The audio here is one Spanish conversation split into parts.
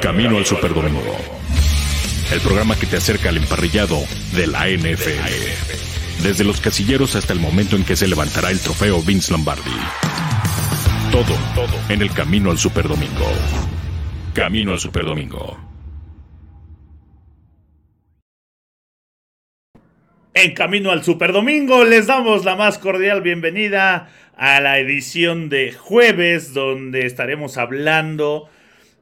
Camino al Superdomingo. El programa que te acerca al emparrillado de la NFL. Desde los casilleros hasta el momento en que se levantará el trofeo Vince Lombardi. Todo, todo en el Camino al Superdomingo. Camino al Superdomingo. En Camino al Superdomingo les damos la más cordial bienvenida a la edición de jueves donde estaremos hablando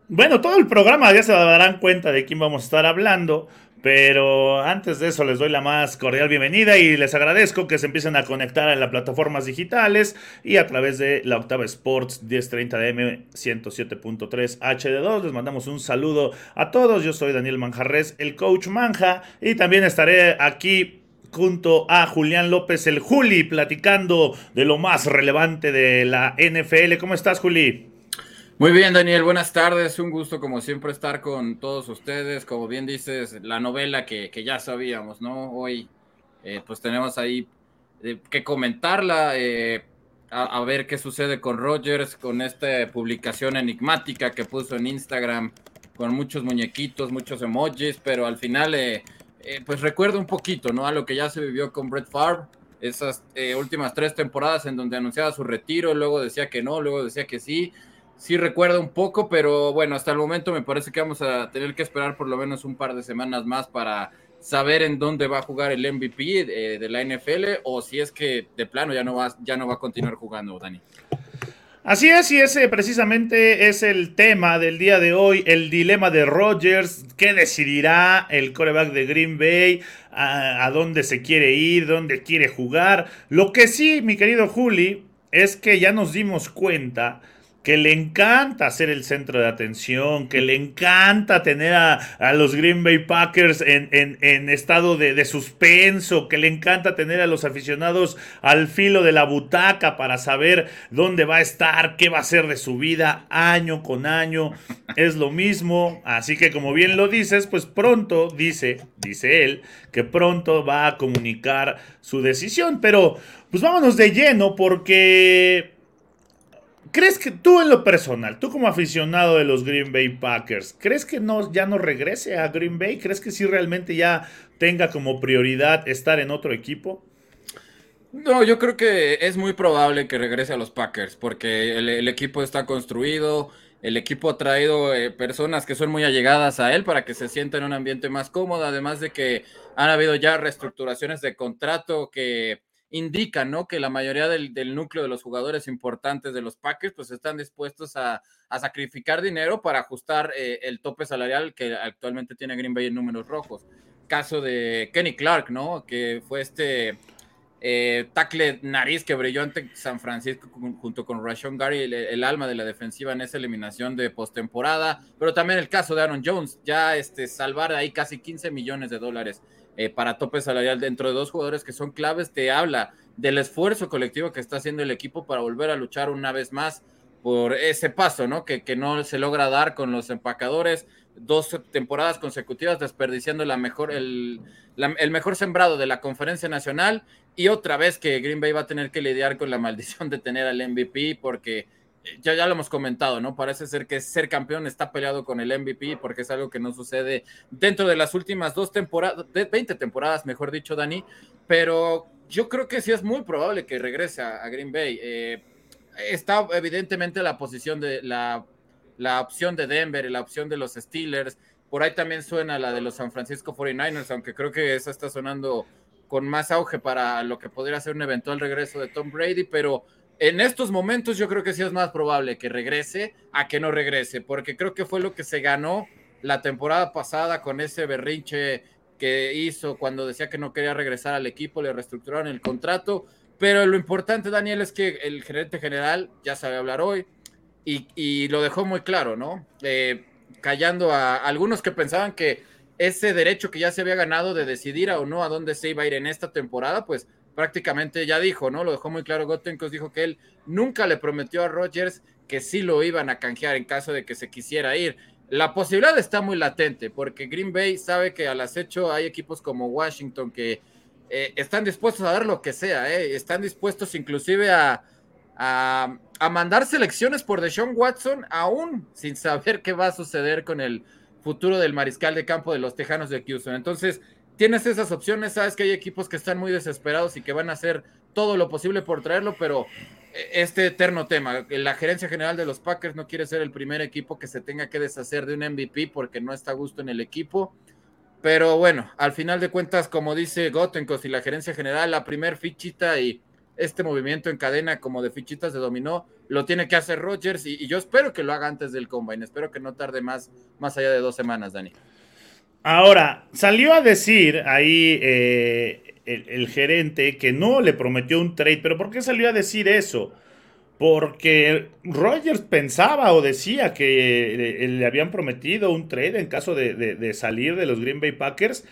bueno, todo el programa ya se darán cuenta de quién vamos a estar hablando. Pero antes de eso les doy la más cordial bienvenida y les agradezco que se empiecen a conectar en las plataformas digitales y a través de la Octava Sports 1030 DM 107.3 HD2. Les mandamos un saludo a todos. Yo soy Daniel Manjarres, el coach Manja, y también estaré aquí junto a Julián López, el Juli, platicando de lo más relevante de la NFL. ¿Cómo estás, Juli? Muy bien, Daniel, buenas tardes. Un gusto, como siempre, estar con todos ustedes. Como bien dices, la novela que, ya sabíamos, ¿no? Hoy, eh, pues tenemos ahí eh, que comentarla, eh, a, ver qué sucede con Rogers, con esta publicación enigmática que puso en Instagram, con muchos muñequitos, muchos emojis, pero al final, pues recuerda un poquito, ¿no? A lo que ya se vivió con Brett Favre. Esas últimas tres temporadas en donde anunciaba su retiro, luego decía que no, luego decía que sí sí recuerda un poco, pero bueno, hasta el momento me parece que vamos a tener que esperar por lo menos un par de semanas más para saber en dónde va a jugar el MVP eh, de, la NFL o si es que de plano ya no va, ya no va a continuar jugando, Dani. Así es, y ese precisamente es el tema del día de hoy, el dilema de Rodgers, qué decidirá el coreback de Green Bay, a, a dónde se quiere ir, dónde quiere jugar. Lo que sí, mi querido Juli, es que ya nos dimos cuenta que le encanta ser el centro de atención, que le encanta tener a, los Green Bay Packers en, estado de, suspenso, que le encanta tener a los aficionados al filo de la butaca para saber dónde va a estar, qué va a ser de su vida año con año. Es lo mismo, así que como bien lo dices, pues pronto, dice, dice él, que pronto va a comunicar su decisión, pero pues vámonos de lleno porque ¿Crees que tú en lo personal, tú como aficionado de los Green Bay Packers, ¿crees que no, ya no regrese a Green Bay? ¿Crees que sí realmente ya tenga como prioridad estar en otro equipo? No, yo creo que es muy probable que regrese a los Packers porque el, equipo está construido, el equipo ha traído eh, personas que son muy allegadas a él para que se sienta en un ambiente más cómodo, además de que han habido ya reestructuraciones de contrato que indica, ¿no? Que la mayoría del, núcleo de los jugadores importantes de los Packers, pues están dispuestos a, sacrificar dinero para ajustar eh, el tope salarial que actualmente tiene Green Bay en números rojos. Caso de Kenny Clark, ¿no? Que fue este eh, tackle nariz que brilló ante San Francisco junto con Rashon Gary, el, alma de la defensiva en esa eliminación de postemporada. Pero también el caso de Aaron Jones, ya este, salvar ahí casi 15 millones de dólares eh, para tope salarial dentro de dos jugadores que son claves, te habla del esfuerzo colectivo que está haciendo el equipo para volver a luchar una vez más por ese paso, ¿no? Que, que no se logra dar con los empacadores, dos temporadas consecutivas desperdiciando la mejor, el, el mejor sembrado de la conferencia nacional y otra vez que Green Bay va a tener que lidiar con la maldición de tener al MVP porque ya, ya lo hemos comentado, ¿no? Parece ser que ser campeón está peleado con el MVP porque es algo que no sucede dentro de las últimas dos temporadas, de 20 temporadas, mejor dicho, Dani, pero yo creo que sí es muy probable que regrese a, Green Bay. Eh, está evidentemente la posición de la, la opción de Denver y la opción de los Steelers. Por ahí también suena la de los San Francisco 49ers, aunque creo que esa está sonando con más auge para lo que podría ser un eventual regreso de Tom Brady, pero en estos momentos yo creo que sí es más probable que regrese a que no regrese, porque creo que fue lo que se ganó la temporada pasada con ese berrinche que hizo cuando decía que no quería regresar al equipo, le reestructuraron el contrato, pero lo importante, Daniel, es que el gerente general ya sabe hablar hoy y, lo dejó muy claro, ¿no? Eh, callando a algunos que pensaban que ese derecho que ya se había ganado de decidir o no a dónde se iba a ir en esta temporada, pues prácticamente ya dijo, ¿no? Lo dejó muy claro Gottenkos, dijo que él nunca le prometió a Rodgers que sí lo iban a canjear en caso de que se quisiera ir. La posibilidad está muy latente porque Green Bay sabe que al acecho hay equipos como Washington que eh, están dispuestos a dar lo que sea, eh, están dispuestos inclusive a, a mandar selecciones por Deshaun Watson, aún sin saber qué va a suceder con el futuro del mariscal de campo de los Tejanos de Houston. Entonces, tienes esas opciones, sabes que hay equipos que están muy desesperados y que van a hacer todo lo posible por traerlo, pero eh, este eterno tema, la gerencia general de los Packers no quiere ser el primer equipo que se tenga que deshacer de un MVP porque no está a gusto en el equipo. Pero bueno, al final de cuentas, como dice Gotenkos y la gerencia general, la primer fichita y este movimiento en cadena como de fichitas de dominó lo tiene que hacer Rogers y, yo espero que lo haga antes del combine. Espero que no tarde más, más allá de dos semanas, Dani. Ahora, salió a decir ahí eh, el, gerente que no le prometió un trade, pero ¿por qué salió a decir eso? Porque Rogers pensaba o decía que le, habían prometido un trade en caso de, salir de los Green Bay Packers.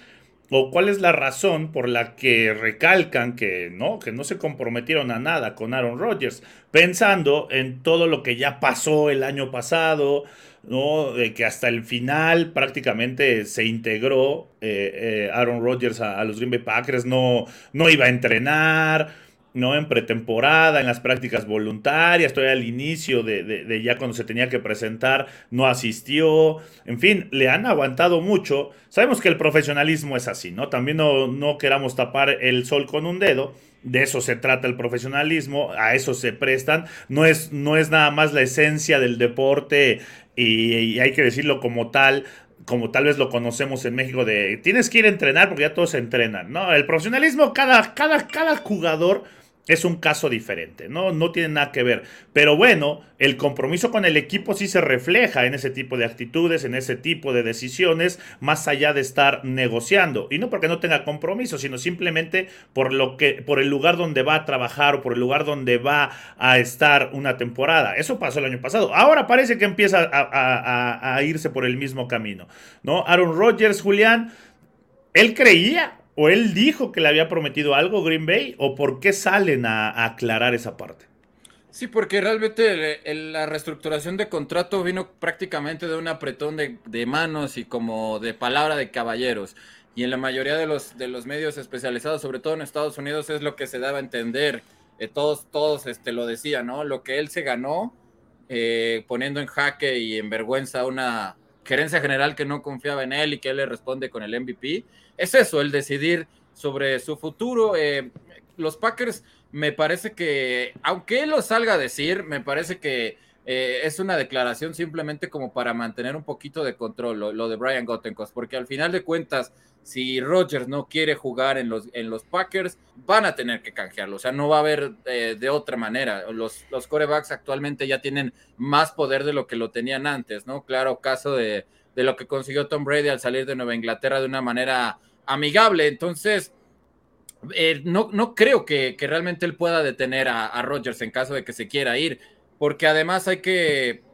¿O cuál es la razón por la que recalcan que no, que no se comprometieron a nada con Aaron Rodgers? Pensando en todo lo que ya pasó el año pasado, ¿no? De que hasta el final prácticamente se integró eh, eh, Aaron Rodgers a, los Green Bay Packers, no, no iba a entrenar, ¿no? En pretemporada, en las prácticas voluntarias, todavía al inicio de, ya cuando se tenía que presentar, no asistió. En fin, le han aguantado mucho. Sabemos que el profesionalismo es así, ¿no? También no, no queramos tapar el sol con un dedo. De eso se trata el profesionalismo, a eso se prestan. No es, no es nada más la esencia del deporte y, hay que decirlo como tal, como tal vez lo conocemos en México, de tienes que ir a entrenar porque ya todos se entrenan, ¿no? El profesionalismo, cada, cada, cada jugador es un caso diferente, ¿no? No tiene nada que ver. Pero bueno, el compromiso con el equipo sí se refleja en ese tipo de actitudes, en ese tipo de decisiones, más allá de estar negociando. Y no porque no tenga compromiso, sino simplemente por lo que, por el lugar donde va a trabajar o por el lugar donde va a estar una temporada. Eso pasó el año pasado. Ahora parece que empieza a, a irse por el mismo camino, ¿no? Aaron Rodgers, Julián, él creía ¿O él dijo que le había prometido algo Green Bay? ¿O por qué salen a, aclarar esa parte? Sí, porque realmente la reestructuración de contrato vino prácticamente de un apretón de, manos y como de palabra de caballeros. Y en la mayoría de los, de los medios especializados, sobre todo en Estados Unidos, es lo que se daba a entender. Eh, todos todos este, lo decían, ¿no? Lo que él se ganó eh, poniendo en jaque y en vergüenza una gerencia general que no confiaba en él y que él le responde con el MVP es eso, el decidir sobre su futuro. Eh, los Packers, me parece que, aunque él lo salga a decir, me parece que eh, es una declaración simplemente como para mantener un poquito de control, lo, de Brian Gottenkos, porque al final de cuentas, si Rodgers no quiere jugar en los, en los Packers, van a tener que canjearlo, o sea, no va a haber eh, de otra manera. Los, los corebacks actualmente ya tienen más poder de lo que lo tenían antes, ¿no? Claro, caso de de lo que consiguió Tom Brady al salir de Nueva Inglaterra de una manera amigable. Entonces, eh, no, no, creo que, realmente él pueda detener a, a, Rodgers en caso de que se quiera ir, porque además hay que,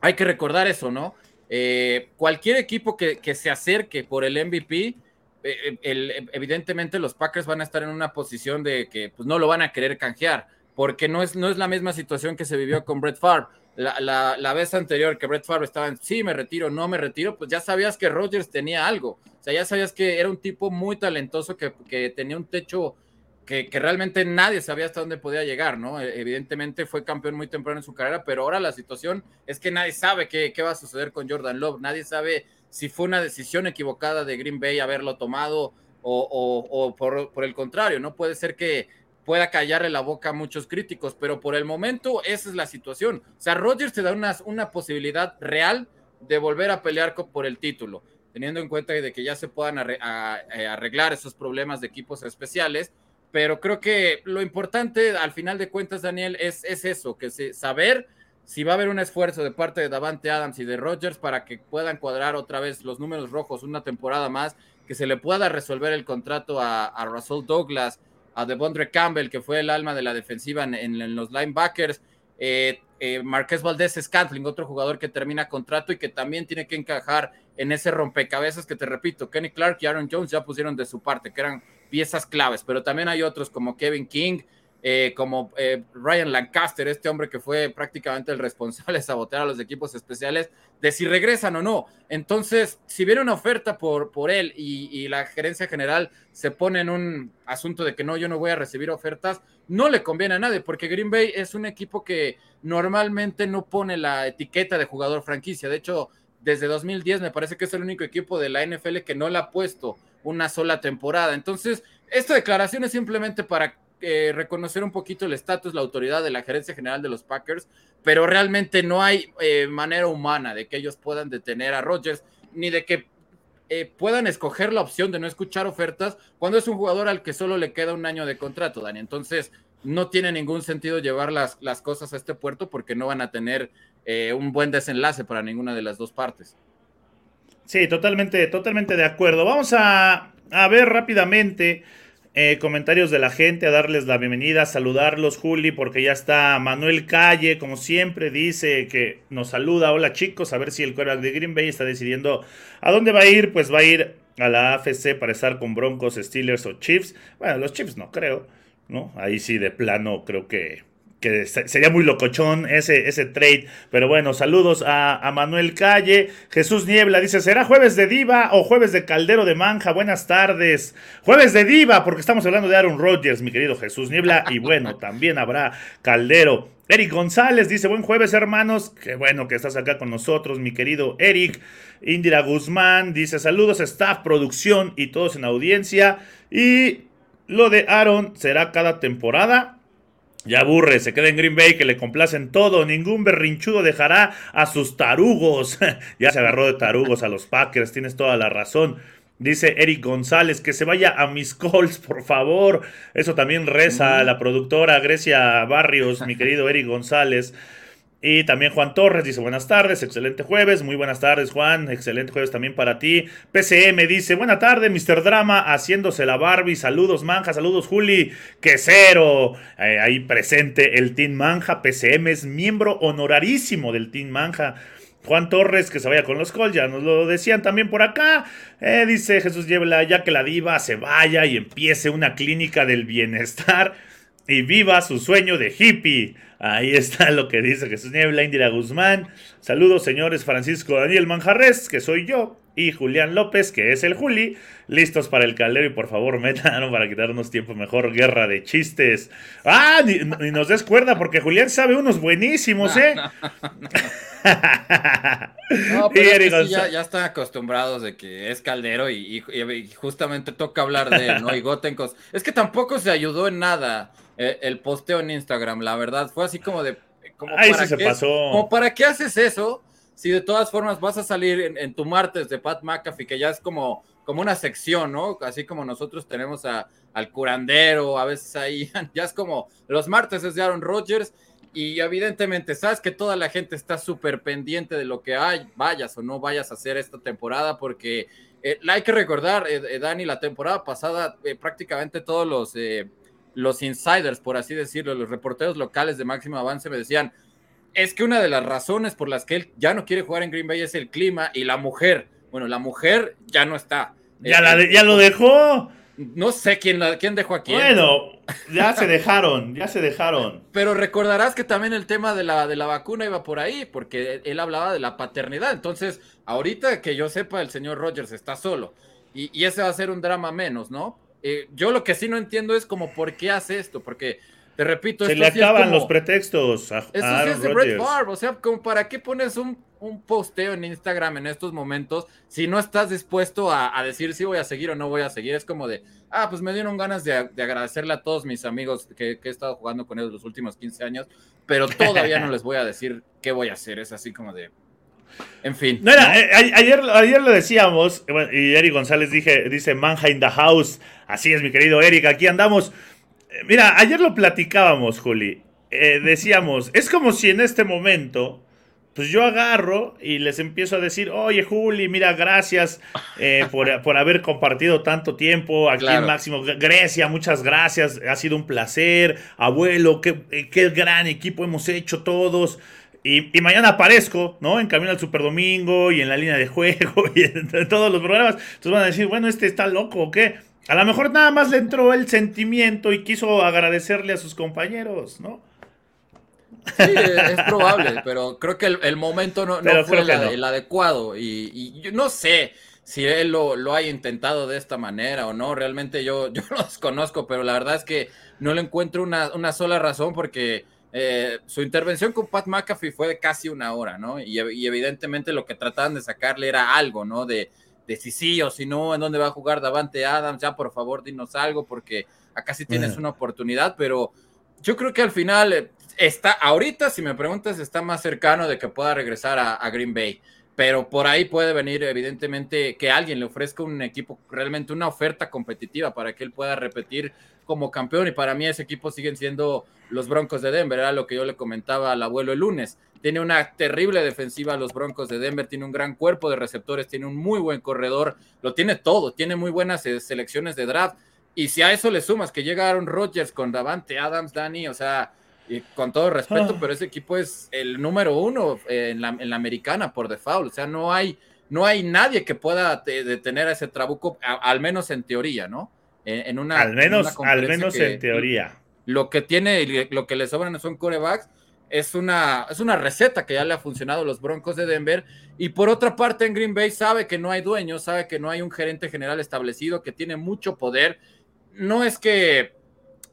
hay que recordar eso, ¿no? Eh, cualquier equipo que, se acerque por el MVP, eh, evidentemente los Packers van a estar en una posición de que pues, no lo van a querer canjear, porque no es, no es la misma situación que se vivió con Brett Favre la, vez anterior que Brett Favre estaba en sí, me retiro, no me retiro, pues ya sabías que Rodgers tenía algo. O sea, ya sabías que era un tipo muy talentoso que, tenía un techo que, realmente nadie sabía hasta dónde podía llegar, ¿no? E, evidentemente fue campeón muy temprano en su carrera, pero ahora la situación es que nadie sabe qué, va a suceder con Jordan Love, nadie sabe si fue una decisión equivocada de Green Bay haberlo tomado o, por, por el contrario, ¿no? Puede ser que pueda callarle la boca a muchos críticos, pero por el momento esa es la situación. O sea, Rodgers te da una, una posibilidad real de volver a pelear por el título, teniendo en cuenta de que ya se puedan eh, arreglar esos problemas de equipos especiales, pero creo que lo importante al final de cuentas, Daniel, es, es eso, que saber si va a haber un esfuerzo de parte de Davante Adams y de Rodgers para que puedan cuadrar otra vez los números rojos una temporada más, que se le pueda resolver el contrato a, Russell Douglas, a Devondre Campbell, que fue el alma de la defensiva en, los linebackers. Eh, eh, Marqués Valdés Scantling, otro jugador que termina contrato y que también tiene que encajar en ese rompecabezas que te repito, Kenny Clark y Aaron Jones ya pusieron de su parte, que eran piezas claves, pero también hay otros como Kevin King, eh, como eh, Ryan Lancaster, este hombre que fue prácticamente el responsable de sabotear a los equipos especiales, de si regresan o no. Entonces, si viene una oferta por, por él y, la gerencia general se pone en un asunto de que no, yo no voy a recibir ofertas, no le conviene a nadie, porque Green Bay es un equipo que normalmente no pone la etiqueta de jugador franquicia. De hecho, desde 2010 me parece que es el único equipo de la NFL que no le ha puesto una sola temporada. Entonces, esta declaración es simplemente para eh, reconocer un poquito el estatus, la autoridad de la gerencia general de los Packers, pero realmente no hay eh, manera humana de que ellos puedan detener a Rodgers, ni de que eh, puedan escoger la opción de no escuchar ofertas cuando es un jugador al que solo le queda un año de contrato, Dani. Entonces, no tiene ningún sentido llevar las, las cosas a este puerto porque no van a tener un buen desenlace para ninguna de las dos partes. Sí, totalmente, totalmente de acuerdo. Vamos a, a ver rápidamente eh, comentarios de la gente, a darles la bienvenida, a saludarlos, Juli, porque ya está Manuel Calle, como siempre, dice que nos saluda. Hola chicos, a ver si el quarterback de Green Bay está decidiendo a dónde va a ir. Pues va a ir a la AFC para estar con Broncos, Steelers o Chiefs. Bueno, los Chiefs no creo, ¿no? Ahí sí, de plano, creo que que sería muy locochón ese, ese trade. Pero bueno, saludos a, Manuel Calle. Jesús Niebla dice, ¿será jueves de diva o jueves de caldero de manja? Buenas tardes. Jueves de diva, porque estamos hablando de Aaron Rodgers, mi querido Jesús Niebla. Y bueno, también habrá caldero. Eric González dice, buen jueves hermanos. Qué bueno que estás acá con nosotros, mi querido Eric. Indira Guzmán dice, saludos staff, producción y todos en audiencia. Y lo de Aaron será cada temporada. Ya aburre, se queda en Green Bay que le complacen todo, ningún berrinchudo dejará a sus tarugos. ya se agarró de tarugos a los Packers, tienes toda la razón. Dice Eric González que se vaya a mis calls, por favor. Eso también reza la productora Grecia Barrios, mi querido Eric González. Y también Juan Torres dice buenas tardes, excelente jueves, muy buenas tardes Juan, excelente jueves también para ti. PCM dice buena tarde Mr. Drama haciéndose la Barbie, saludos Manja, saludos Juli, quesero, eh, ahí presente el Team Manja, PCM es miembro honorarísimo del Team Manja. Juan Torres, que se vaya con los Colts, ya nos lo decían también por acá. Eh, dice Jesús Yebla, ya que la diva se vaya y empiece una clínica del bienestar y viva su sueño de hippie. Ahí está lo que dice Jesús Niebla, Indira Guzmán. Saludos, señores Francisco Daniel Manjarres, que soy yo, y Julián López, que es el Juli. Listos para el caldero y por favor metan para quitarnos tiempo mejor. Guerra de chistes. Ah, ni, nos des cuerda porque Julián sabe unos buenísimos, ¿eh? No, pero ya, están acostumbrados de que es caldero y, justamente toca hablar de él, ¿no? Y Gotenkos. Es que tampoco se ayudó en nada eh, el posteo en Instagram, la verdad. Fue así como de. Como para se pasó. Como para qué haces eso si de todas formas vas a salir en, tu martes de Pat McAfee, que ya es como, como una sección, ¿no? Así como nosotros tenemos a, al curandero, a veces ahí, ya es como los martes es de Aaron Rodgers. Y evidentemente sabes que toda la gente está súper pendiente de lo que hay, vayas o no vayas a hacer esta temporada, porque eh, hay que recordar, eh, Dani, la temporada pasada prácticamente todos los los insiders, por así decirlo, los reporteros locales de máximo avance me decían, es que una de las razones por las que él ya no quiere jugar en Green Bay es el clima y la mujer. Bueno, la mujer ya no está. Ya, la ya lo dejó. No sé quién, la, quién dejó a quién. Bueno, ya se dejaron, ya se dejaron. Pero recordarás que también el tema de la, de la vacuna iba por ahí, porque él hablaba de la paternidad. Entonces, ahorita que yo sepa, el señor Rogers está solo. Y, y ese va a ser un drama menos, ¿no? Eh, yo lo que sí no entiendo es como por qué hace esto, porque te repito, se le acaban los pretextos. A, eso sí es de Brett Favre, o sea, como para qué pones un, un, posteo en Instagram en estos momentos si no estás dispuesto a, decir si voy a seguir o no voy a seguir. Es como de, ah, pues me dieron ganas de, agradecerle a todos mis amigos que, he estado jugando con ellos los últimos 15 años, pero todavía no les voy a decir qué voy a hacer. Es así como de, en fin. No, era, eh, ayer, ayer lo decíamos, y Eric González dije, dice Manja in the house. Así es, mi querido Eric, aquí andamos. Eh, mira, ayer lo platicábamos, Juli. Eh, decíamos, es como si en este momento, pues yo agarro y les empiezo a decir, oye, Juli, mira, gracias por, haber compartido tanto tiempo aquí en Máximo Grecia, muchas gracias, ha sido un placer, abuelo, qué, qué gran equipo hemos hecho todos. Y, mañana aparezco, ¿no? En Camino al Super Domingo y en la línea de juego y en, todos los programas. Entonces van a decir, bueno, este está loco o qué. A lo mejor nada más le entró el sentimiento y quiso agradecerle a sus compañeros, ¿no? Sí, es probable, pero creo que el, momento no, fue el, adecuado. Y, yo no sé si él lo, lo, haya intentado de esta manera o no. Realmente yo, yo lo desconozco, pero la verdad es que no le encuentro una, una sola razón porque eh, su intervención con Pat McAfee fue de casi una hora, ¿no? Y, evidentemente lo que trataban de sacarle era algo, ¿no? De, de si sí o si no, en dónde va a jugar Davante Adams, ya por favor dinos algo, porque acá sí tienes una oportunidad, pero yo creo que al final eh, está, ahorita, si me preguntas, está más cercano de que pueda regresar a, Green Bay. Pero por ahí puede venir, evidentemente, que alguien le ofrezca un equipo, realmente una oferta competitiva para que él pueda repetir como campeón. Y para mí ese equipo siguen siendo los Broncos de Denver, era lo que yo le comentaba al abuelo el lunes. Tiene una terrible defensiva los Broncos de Denver, tiene un gran cuerpo de receptores, tiene un muy buen corredor, lo tiene todo, tiene muy buenas eh, selecciones de draft. Y si a eso le sumas que llegaron Rodgers con Davante Adams, Dani, o sea, y con todo respeto, ah. pero ese equipo es el número uno en la, americana por default. O sea, no hay, no hay nadie que pueda detener a ese trabuco, al menos en teoría, ¿no? En, una. Al menos, al menos en teoría. Lo que tiene, lo que le sobran son corebacks. Es una, es una receta que ya le ha funcionado a los Broncos de Denver. Y por otra parte, en Green Bay sabe que no hay dueño, sabe que no hay un gerente general establecido, que tiene mucho poder. No es que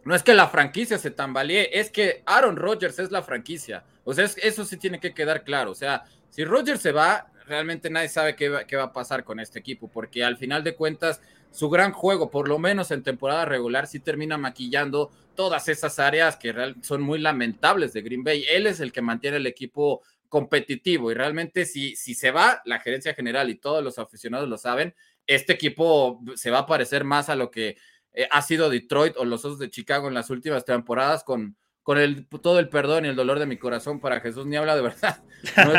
no es que la franquicia se tambalee, es que Aaron Rodgers es la franquicia. O sea, eso sí tiene que quedar claro. O sea, si Rodgers se va, realmente nadie sabe qué va, qué va, a pasar con este equipo, porque al final de cuentas, su gran juego, por lo menos en temporada regular, sí termina maquillando todas esas áreas que son muy lamentables de Green Bay. Él es el que mantiene el equipo competitivo y realmente si, si se va, la gerencia general y todos los aficionados lo saben, este equipo se va a parecer más a lo que eh, ha sido Detroit o los Osos de Chicago en las últimas temporadas con, con el, todo el perdón y el dolor de mi corazón para Jesús ni habla de verdad.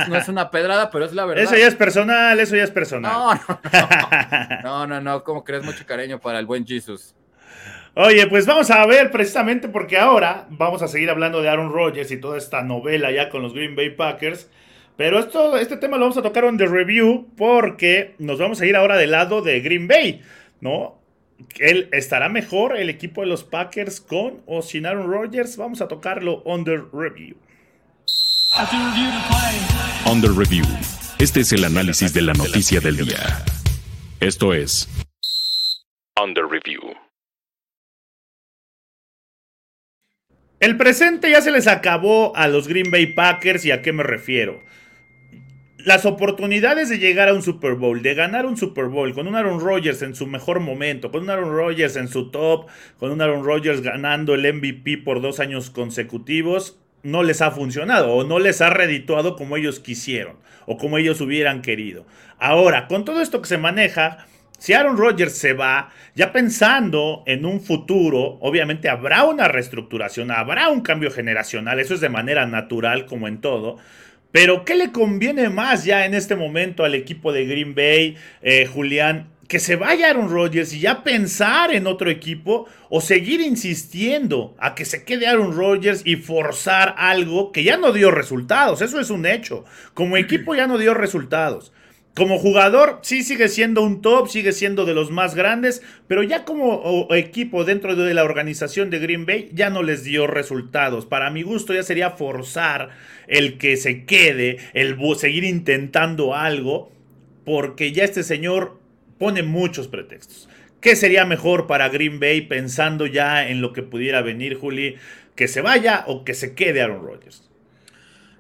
No es, una pedrada, pero es la verdad. Eso ya es personal, eso ya es personal. No, no, no. No, no, no, como crees mucho cariño para el buen Jesús. Oye, pues vamos a ver precisamente porque ahora vamos a seguir hablando de Aaron Rodgers y toda esta novela ya con los Green Bay Packers. Pero esto, este tema lo vamos a tocar en The Review porque nos vamos a ir ahora del lado de Green Bay, ¿no? ¿Él estará mejor el equipo de los Packers con o sin Aaron Rodgers? Vamos a tocarlo under review. Under review. Este es el análisis de la noticia del día. Esto es Under review. El presente ya se les acabó a los Green Bay Packers y a qué me refiero las oportunidades de llegar a un Super Bowl, de ganar un Super Bowl con un Aaron Rodgers en su mejor momento, con un Aaron Rodgers en su top, con un Aaron Rodgers ganando el MVP por dos años consecutivos, no les ha funcionado o no les ha redituado como ellos quisieron o como ellos hubieran querido. Ahora, con todo esto que se maneja, si Aaron Rodgers se va, ya pensando en un futuro, obviamente habrá una reestructuración, habrá un cambio generacional, eso es de manera natural como en todo. Pero, ¿qué le conviene más ya en este momento al equipo de Green Bay, eh, Julián? Que se vaya Aaron Rodgers y ya pensar en otro equipo o seguir insistiendo a que se quede Aaron Rodgers y forzar algo que ya no dio resultados. Eso es un hecho. Como equipo ya no dio resultados. Como jugador, sí sigue siendo un top, sigue siendo de los más grandes, pero ya como equipo dentro de la organización de Green Bay ya no les dio resultados. Para mi gusto ya sería forzar el que se quede, el seguir intentando algo, porque ya este señor pone muchos pretextos. ¿Qué sería mejor para Green Bay pensando ya en lo que pudiera venir, Juli? ¿Que se vaya o que se quede Aaron Rodgers?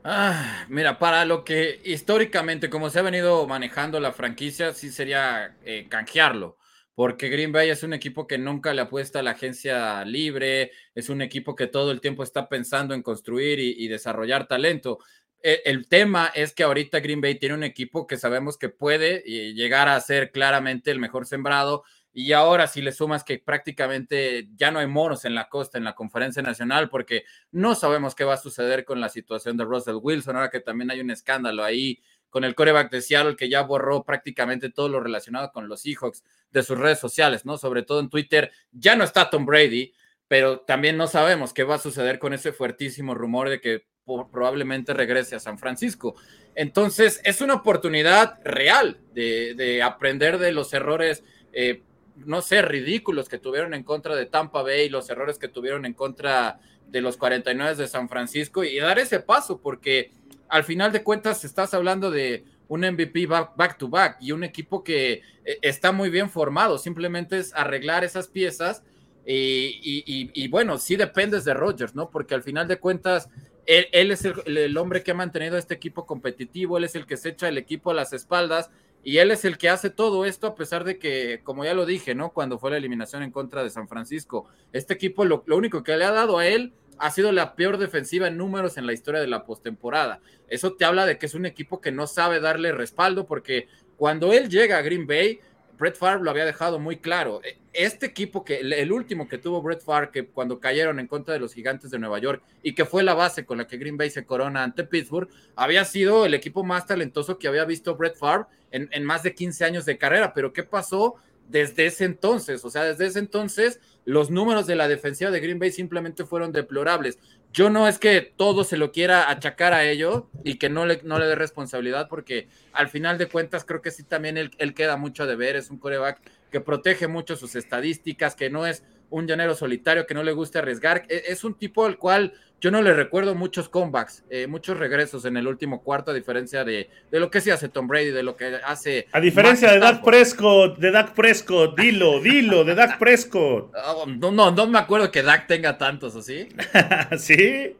Ah, mira, para lo que históricamente, como se ha venido manejando la franquicia, sí sería eh, canjearlo, porque Green Bay es un equipo que nunca le apuesta a la agencia libre, es un equipo que todo el tiempo está pensando en construir y, desarrollar talento. E, el, tema es que ahorita Green Bay tiene un equipo que sabemos que puede eh, llegar a ser claramente el mejor sembrado y ahora si le sumas que prácticamente ya no hay moros en la costa, en la conferencia nacional, porque no sabemos qué va a suceder con la situación de Russell Wilson, ahora que también hay un escándalo ahí con el coreback de Seattle que ya borró prácticamente todo lo relacionado con los Seahawks de sus redes sociales, ¿no? Sobre todo en Twitter, ya no está Tom Brady, pero también no sabemos qué va a suceder con ese fuertísimo rumor de que probablemente regrese a San Francisco. Entonces, es una oportunidad real de, aprender de los errores. Eh, no sé, ridículos que tuvieron en contra de Tampa Bay, los errores que tuvieron en contra de los 49 de San Francisco y dar ese paso, porque al final de cuentas estás hablando de un MVP back, to back y un equipo que eh, está muy bien formado, simplemente es arreglar esas piezas y, bueno, sí dependes de Rodgers, ¿no? Porque al final de cuentas, él, es el, hombre que ha mantenido este equipo competitivo, él es el que se echa el equipo a las espaldas y él es el que hace todo esto a pesar de que, como ya lo dije, ¿no? Cuando fue la eliminación en contra de San Francisco, este equipo lo, lo único que le ha dado a él ha sido la peor defensiva en números en la historia de la postemporada. Eso te habla de que es un equipo que no sabe darle respaldo porque cuando él llega a Green Bay, Brett Favre lo había dejado muy claro. Este equipo que el último que tuvo Brett Favre que cuando cayeron en contra de los Gigantes de Nueva York y que fue la base con la que Green Bay se corona ante Pittsburgh, había sido el equipo más talentoso que había visto Brett Favre en, en más de 15 años de carrera. Pero ¿qué pasó desde ese entonces? O sea, desde ese entonces los números de la defensiva de Green Bay simplemente fueron deplorables. Yo no es que todo se lo quiera achacar a ello y que no le, no le dé responsabilidad, porque al final de cuentas creo que sí también él, él queda mucho a deber. Es un coreback que protege mucho sus estadísticas, que no es un llanero solitario, que no le gusta arriesgar. E, es un tipo al cual yo no le recuerdo muchos comebacks, eh, muchos regresos en el último cuarto, a diferencia de, de, lo que se hace Tom Brady, de lo que hace. A diferencia de Dak Prescott, de Dak Prescott, dilo, dilo, de Dak Prescott. Oh, no, no, no me acuerdo que Dak tenga tantos, ¿así? sí.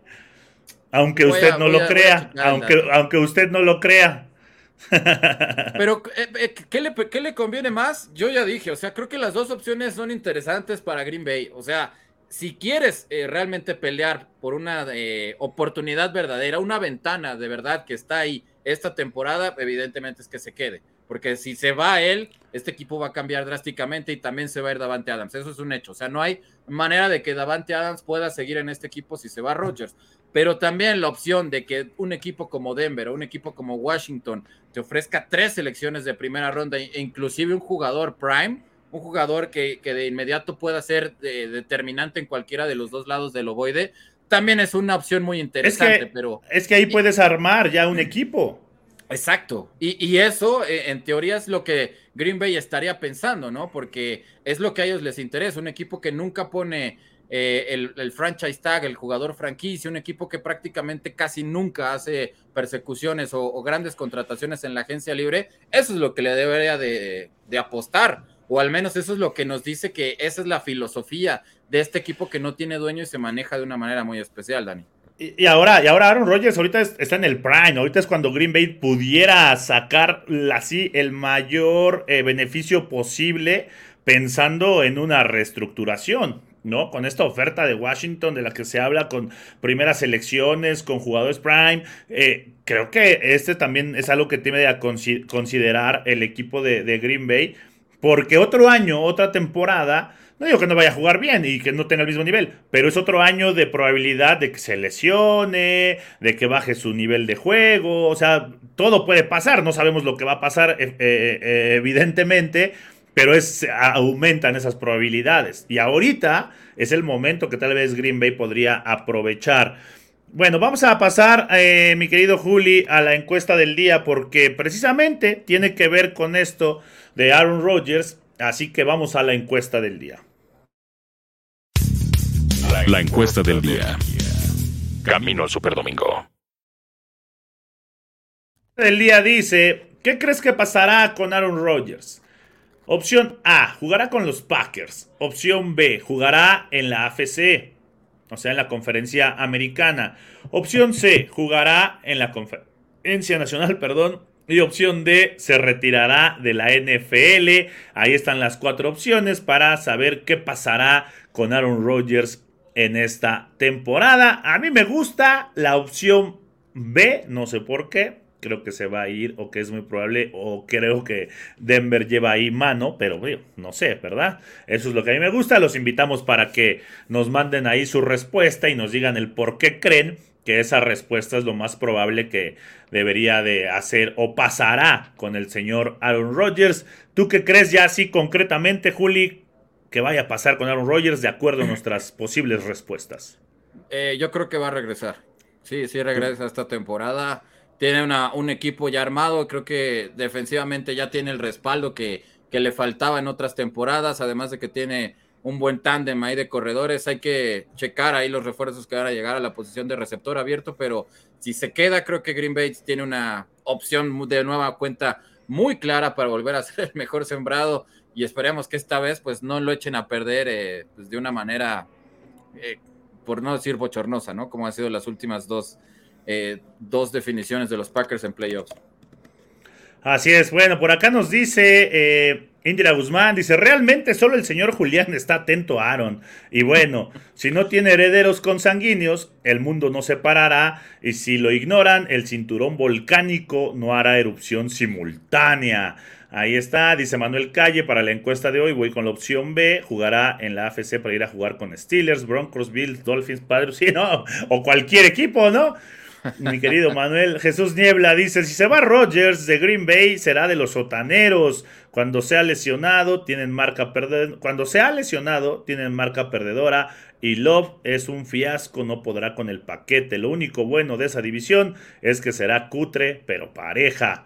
Aunque usted no lo crea, aunque, aunque usted no lo crea. Pero, eh, eh, ¿qué, le, ¿qué le conviene más? Yo ya dije, o sea, creo que las dos opciones son interesantes para Green Bay. O sea, si quieres eh, realmente pelear por una oportunidad verdadera, una ventana de verdad que está ahí esta temporada, evidentemente es que se quede. Porque si se va él, este equipo va a cambiar drásticamente y también se va a ir Davante Adams. Eso es un hecho. O sea, no hay manera de que Davante Adams pueda seguir en este equipo si se va Rodgers. Pero también la opción de que un equipo como Denver o un equipo como Washington te ofrezca tres selecciones de primera ronda e inclusive un jugador prime un jugador que, de inmediato pueda ser determinante en cualquiera de los dos lados del ovoide, también es una opción muy interesante. Es que, pero, es que ahí puedes armar ya un equipo. Exacto. Y, eso, eh, en teoría, es lo que Green Bay estaría pensando, ¿no? Porque es lo que a ellos les interesa. Un equipo que nunca pone eh, el, franchise tag, el jugador franquicia, un equipo que prácticamente casi nunca hace persecuciones o, grandes contrataciones en la agencia libre. Eso es lo que le debería de apostar o al menos eso es lo que nos dice que esa es la filosofía de este equipo que no tiene dueño y se maneja de una manera muy especial, Dani. Y, ahora, y ahora Aaron Rodgers ahorita está en el prime, ahorita es cuando Green Bay pudiera sacar así el mayor eh, beneficio posible pensando en una reestructuración. ¿No? Con esta oferta de Washington de la que se habla con primeras elecciones, con jugadores prime, eh, creo que este también es algo que tiene que considerar el equipo de, Green Bay porque otro año, otra temporada, no digo que no vaya a jugar bien y que no tenga el mismo nivel, pero es otro año de probabilidad de que se lesione, de que baje su nivel de juego, o sea, todo puede pasar, no sabemos lo que va a pasar eh, eh, evidentemente, pero es, aumentan esas probabilidades. Y ahorita es el momento que tal vez Green Bay podría aprovechar. Bueno, vamos a pasar, mi querido Juli, a la encuesta del día porque precisamente tiene que ver con esto de Aaron Rodgers, así que vamos a la encuesta del día. La encuesta del día. Camino al Superdomingo. El día dice, ¿qué crees que pasará con Aaron Rodgers? Opción A, jugará con los Packers. Opción B, jugará en la AFC, o sea, en la conferencia americana. Opción C, jugará en la conferencia nacional, perdón, y opción D, se retirará de la NFL. Ahí están las cuatro opciones para saber qué pasará con Aaron Rodgers en esta temporada. A mí me gusta la opción B, no sé por qué. Creo que se va a ir o que es muy probable o creo que Denver lleva ahí mano, pero no sé, ¿verdad? Eso es lo que a mí me gusta. Los invitamos para que nos manden ahí su respuesta y nos digan el por qué creen que esa respuesta es lo más probable que debería de hacer o pasará con el señor Aaron Rodgers. ¿Tú qué crees ya así concretamente, Juli, que vaya a pasar con Aaron Rodgers de acuerdo a nuestras posibles respuestas? Eh, yo creo que va a regresar. Sí, sí regresa esta temporada. Tiene una, un equipo ya armado. Creo que defensivamente ya tiene el respaldo que, que le faltaba en otras temporadas, además de que tiene un buen tándem ahí de corredores. Hay que checar ahí los refuerzos que van a llegar a la posición de receptor abierto, pero si se queda, creo que Green Bay tiene una opción de nueva cuenta muy clara para volver a ser el mejor sembrado y esperemos que esta vez pues no lo echen a perder eh, pues, de una manera, eh, por no decir bochornosa, ¿no? Como han sido las últimas dos, eh, dos definiciones de los Packers en playoffs. Así es, bueno, por acá nos dice Indira Guzmán dice, realmente solo el señor Julián está atento a Aaron. Y bueno, si no tiene herederos consanguíneos, el mundo no se parará. Y si lo ignoran, el cinturón volcánico no hará erupción simultánea. Ahí está, dice Manuel Calle, para la encuesta de hoy voy con la opción B, jugará en la AFC para ir a jugar con Steelers, Broncos, Bills, Dolphins, Padres, sí, no, o cualquier equipo, ¿no? Mi querido Manuel Jesús Niebla dice, si se va Rogers de Green Bay será de los sotaneros. Cuando sea lesionado tienen marca perdedora. Cuando sea lesionado tienen marca perdedora y Love es un fiasco, no podrá con el paquete. Lo único bueno de esa división es que será cutre, pero pareja.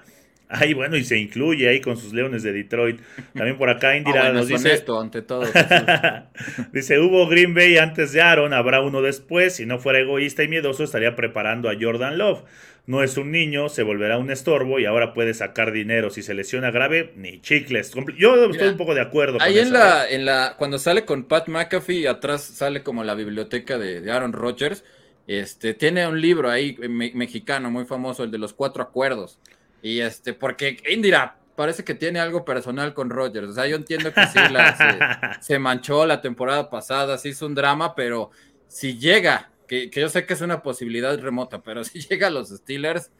Ay, bueno, y se incluye ahí con sus Leones de Detroit. También por acá Indira ah, nos dice. Esto, ante todo. dice: Hubo Green Bay antes de Aaron, habrá uno después. Si no fuera egoísta y miedoso, estaría preparando a Jordan Love. No es un niño, se volverá un estorbo y ahora puede sacar dinero. Si se lesiona grave, ni chicles. Yo estoy un poco de acuerdo con Ahí en la, ¿eh? en la, cuando sale con Pat McAfee, atrás sale como la biblioteca de, Aaron Rodgers. Este, tiene un libro ahí mexicano muy famoso, el de los cuatro acuerdos. Y este, porque Indira parece que tiene algo personal con Rogers. O sea, yo entiendo que sí se, manchó la temporada pasada, se hizo un drama, pero si llega, que, yo sé que es una posibilidad remota, pero si llega a los Steelers,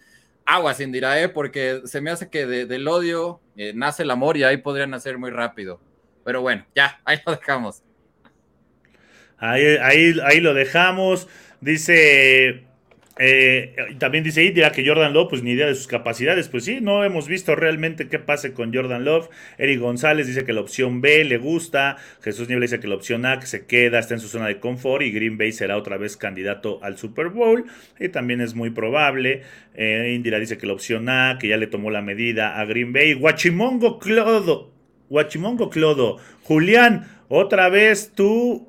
aguas Indira, ¿eh? porque se me hace que del odio eh, nace el amor y ahí podrían nacer muy rápido. Pero bueno, ya, ahí lo dejamos. Ahí, ahí, ahí lo dejamos. Dice eh, también dice dirá que Jordan Love, pues ni idea de sus capacidades. Pues sí, no hemos visto realmente qué pase con Jordan Love. Eric González dice que la opción B le gusta. Jesús Niebla dice que la opción A que se queda, está en su zona de confort. Y Green Bay será otra vez candidato al Super Bowl. Y también es muy probable. Eh, Indira dice que la opción A, que ya le tomó la medida a Green Bay. Guachimongo Clodo. Guachimongo Clodo. Julián, otra vez tú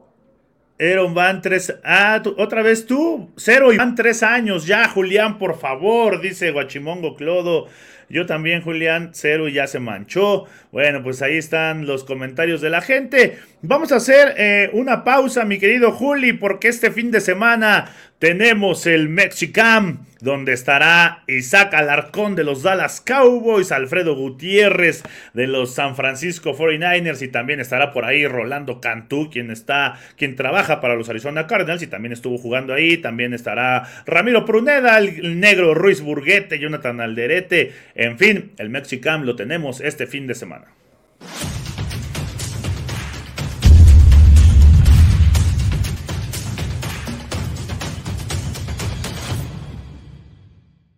Aaron van tres. Ah, otra vez tú. Cero y van tres años ya, Julián, por favor, dice Guachimongo Clodo. Yo también, Julián, cero ya se manchó. Bueno, pues ahí están los comentarios de la gente. Vamos a hacer eh, una pausa, mi querido Juli, porque este fin de semana tenemos el Mexicam, donde estará Isaac Alarcón de los Dallas Cowboys, Alfredo Gutiérrez de los San Francisco 49ers y también estará por ahí Rolando Cantú, quien está, quien trabaja para los Arizona Cardinals y también estuvo jugando ahí. También estará Ramiro Pruneda, el negro Ruiz Burguete, Jonathan Alderete. En fin, el Mexicam lo tenemos este fin de semana.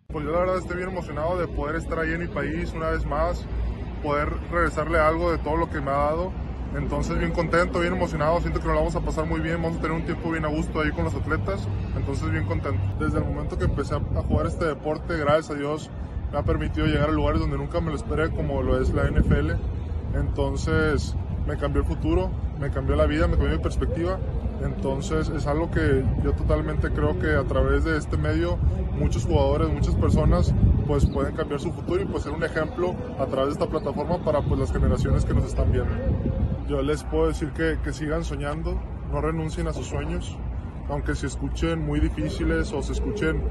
Pues yo la verdad estoy bien emocionado de poder estar ahí en mi país una vez más, poder regresarle algo de todo lo que me ha dado. Entonces bien contento, bien emocionado, siento que nos lo vamos a pasar muy bien, vamos a tener un tiempo bien a gusto ahí con los atletas, entonces bien contento. Desde el momento que empecé a jugar este deporte, gracias a Dios, me ha permitido llegar a lugares donde nunca me lo esperé, como lo es la NFL. Entonces me cambió el futuro, me cambió la vida, me cambió mi perspectiva entonces es algo que yo totalmente creo que a través de este medio muchos jugadores, muchas personas pues pueden cambiar su futuro y pues ser un ejemplo a través de esta plataforma para pues las generaciones que nos están viendo. Yo les puedo decir que, que sigan soñando, no renuncien a sus sueños, aunque se escuchen muy difíciles o se escuchen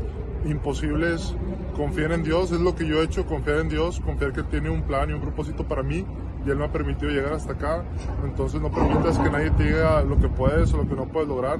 imposibles, confíen en Dios, es lo que yo he hecho, confiar en Dios, confiar que tiene un plan y un propósito para mí y Él me ha permitido llegar hasta acá. Entonces no permitas que nadie te diga lo que puedes o lo que no puedes lograr.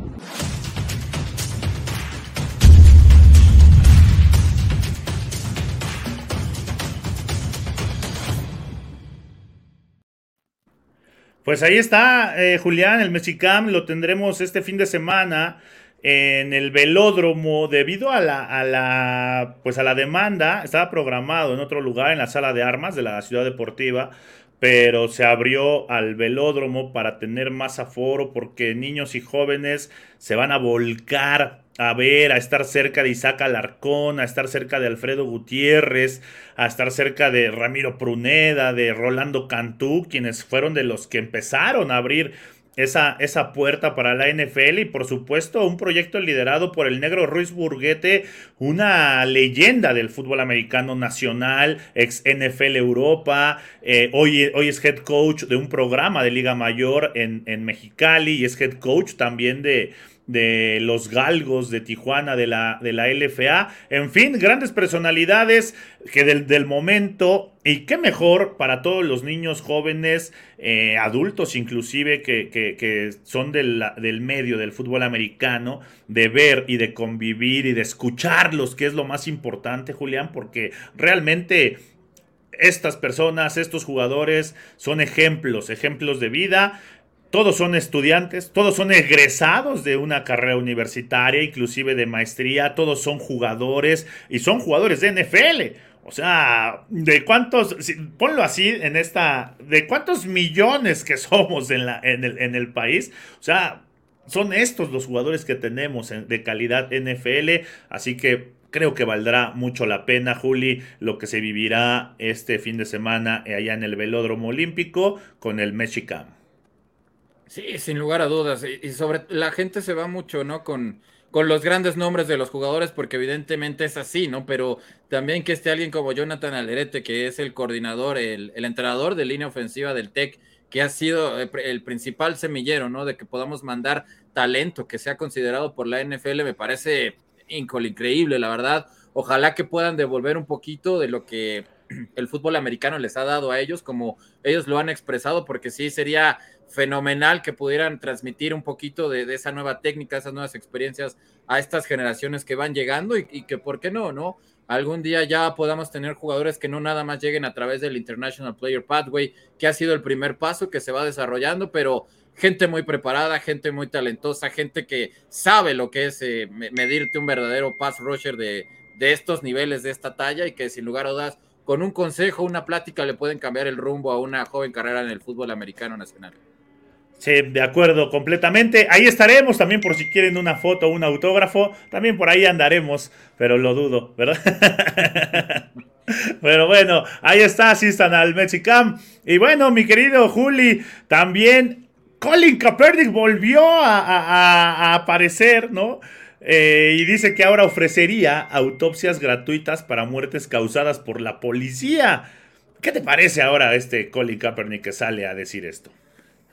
Pues ahí está, eh, Julián, el Mexicam lo tendremos este fin de semana en el velódromo debido a la, pues a la demanda. Estaba programado en otro lugar, en la sala de armas de la ciudad deportiva, pero se abrió al velódromo para tener más aforo porque niños y jóvenes se van a volcar a ver, a estar cerca de Isaac Alarcón, a estar cerca de Alfredo Gutiérrez, a estar cerca de Ramiro Pruneda, de Rolando Cantú, quienes fueron de los que empezaron a abrir esa, esa puerta para la NFL y por supuesto un proyecto liderado por el negro Ruiz Burguete, una leyenda del fútbol americano nacional, ex NFL Europa, eh, hoy, hoy es head coach de un programa de Liga Mayor en, en Mexicali y es head coach también de, de los Galgos de Tijuana de la, de la LFA. En fin, grandes personalidades que del, momento y qué mejor para todos los niños jóvenes, eh, adultos inclusive, que, que, son del, del, medio del fútbol americano, de ver y de convivir y de escucharlos, que es lo más importante, Julián, porque realmente estas personas, estos jugadores son ejemplos, ejemplos de vida todos son estudiantes, todos son egresados de una carrera universitaria, inclusive de maestría, todos son jugadores y son jugadores de NFL. O sea, de cuántos, ponlo así en esta, de cuántos millones que somos en, la, en, el, en el país. O sea, son estos los jugadores que tenemos de calidad NFL. Así que creo que valdrá mucho la pena, Juli, lo que se vivirá este fin de semana allá en el Velódromo Olímpico con el Mexicano. Sí, sin lugar a dudas. Y, sobre la gente se va mucho, ¿no? Con, con los grandes nombres de los jugadores, porque evidentemente es así, ¿no? Pero también que esté alguien como Jonathan Alerete, que es el coordinador, el, el entrenador de línea ofensiva del TEC, que ha sido el principal semillero, ¿no? De que podamos mandar talento que sea considerado por la NFL, me parece increíble, la verdad. Ojalá que puedan devolver un poquito de lo que el fútbol americano les ha dado a ellos, como ellos lo han expresado, porque sí sería fenomenal que pudieran transmitir un poquito de, esa nueva técnica, esas nuevas experiencias a estas generaciones que van llegando y, que, ¿por qué no, no? Algún día ya podamos tener jugadores que no nada más lleguen a través del International Player Pathway, que ha sido el primer paso que se va desarrollando, pero gente muy preparada, gente muy talentosa, gente que sabe lo que es eh, medirte un verdadero pass rusher de, de estos niveles, de esta talla y que sin lugar a dudas con un consejo, una plática le pueden cambiar el rumbo a una joven carrera en el fútbol americano nacional. Sí, de acuerdo, completamente. Ahí estaremos también por si quieren una foto o un autógrafo. También por ahí andaremos, pero lo dudo, ¿verdad? pero bueno, ahí está, asistan al Mexicam. Y bueno, mi querido Juli, también Colin Kaepernick volvió a, aparecer, ¿no? Eh, y dice que ahora ofrecería autopsias gratuitas para muertes causadas por la policía. ¿Qué te parece ahora este Colin Kaepernick que sale a decir esto?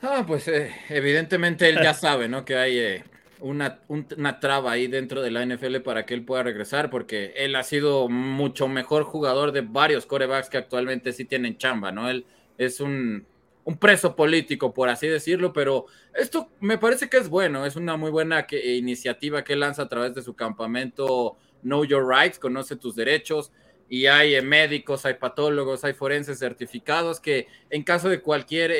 Ah, pues eh, evidentemente él ya sabe, ¿no? Que hay eh, una, una, traba ahí dentro de la NFL para que él pueda regresar, porque él ha sido mucho mejor jugador de varios corebacks que actualmente sí tienen chamba, ¿no? Él es un, un preso político, por así decirlo, pero esto me parece que es bueno, es una muy buena iniciativa que lanza a través de su campamento Know Your Rights, conoce tus derechos. Y hay eh, médicos, hay patólogos, hay forenses certificados que en caso de cualquier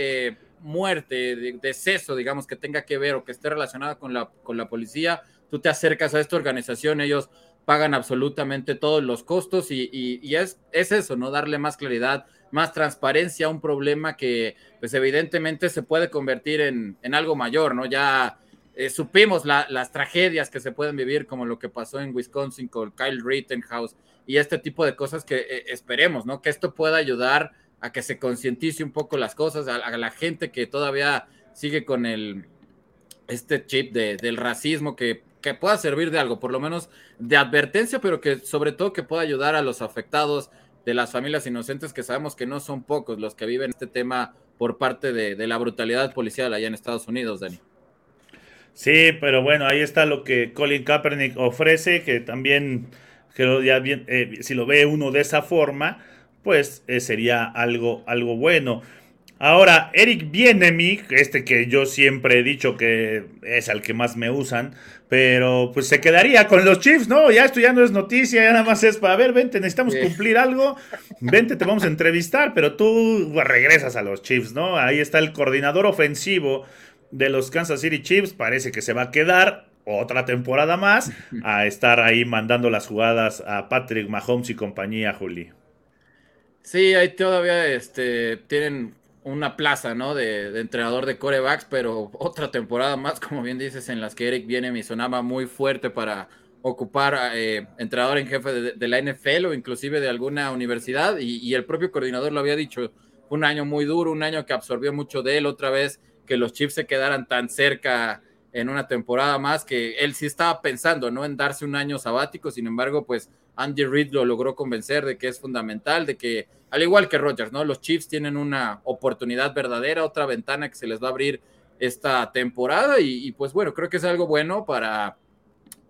muerte, de, deceso, digamos, que tenga que ver o que esté relacionada con la, con la policía, tú te acercas a esta organización, ellos pagan absolutamente todos los costos y, y, es, es, eso, ¿no? Darle más claridad, más transparencia a un problema que, pues evidentemente se puede convertir en, en algo mayor, ¿no? Ya eh, supimos las tragedias que se pueden vivir, como lo que pasó en Wisconsin con Kyle Rittenhouse y este tipo de cosas que eh, esperemos, ¿no? Que esto pueda ayudar a que se concientice un poco las cosas, a, la gente que todavía sigue con el este chip de, del racismo que, que, pueda servir de algo, por lo menos de advertencia, pero que sobre todo que pueda ayudar a los afectados de las familias inocentes, que sabemos que no son pocos los que viven este tema por parte de, de la brutalidad policial allá en Estados Unidos, Dani. Sí, pero bueno, ahí está lo que Colin Kaepernick ofrece, que también, eh, si lo ve uno de esa forma, pues eh, sería algo, algo bueno. Ahora, Eric Bienemi, este que yo siempre he dicho que es al que más me usan, pero pues se quedaría con los Chiefs, ¿no? Ya esto ya no es noticia, ya nada más es para ver, vente, necesitamos cumplir algo, vente, te vamos a entrevistar, pero tú regresas a los Chiefs, ¿no? Ahí está el coordinador ofensivo de los Kansas City Chiefs, parece que se va a quedar otra temporada más a estar ahí mandando las jugadas a Patrick Mahomes y compañía, Juli. Sí, ahí todavía este, tienen una plaza, ¿no? De, entrenador de corebacks, pero otra temporada más, como bien dices, en las que Eric viene mi sonaba muy fuerte para ocupar eh, entrenador en jefe de, la NFL o inclusive de alguna universidad y, el propio coordinador lo había dicho, un año muy duro, un año que absorbió mucho de él, otra vez que los Chiefs se quedaran tan cerca en una temporada más que él sí estaba pensando, ¿no? En darse un año sabático, sin embargo, pues Andy Reid lo logró convencer de que es fundamental, de que, al igual que Rodgers, ¿no? Los Chiefs tienen una oportunidad verdadera, otra ventana que se les va a abrir esta temporada y pues bueno, creo que es algo bueno para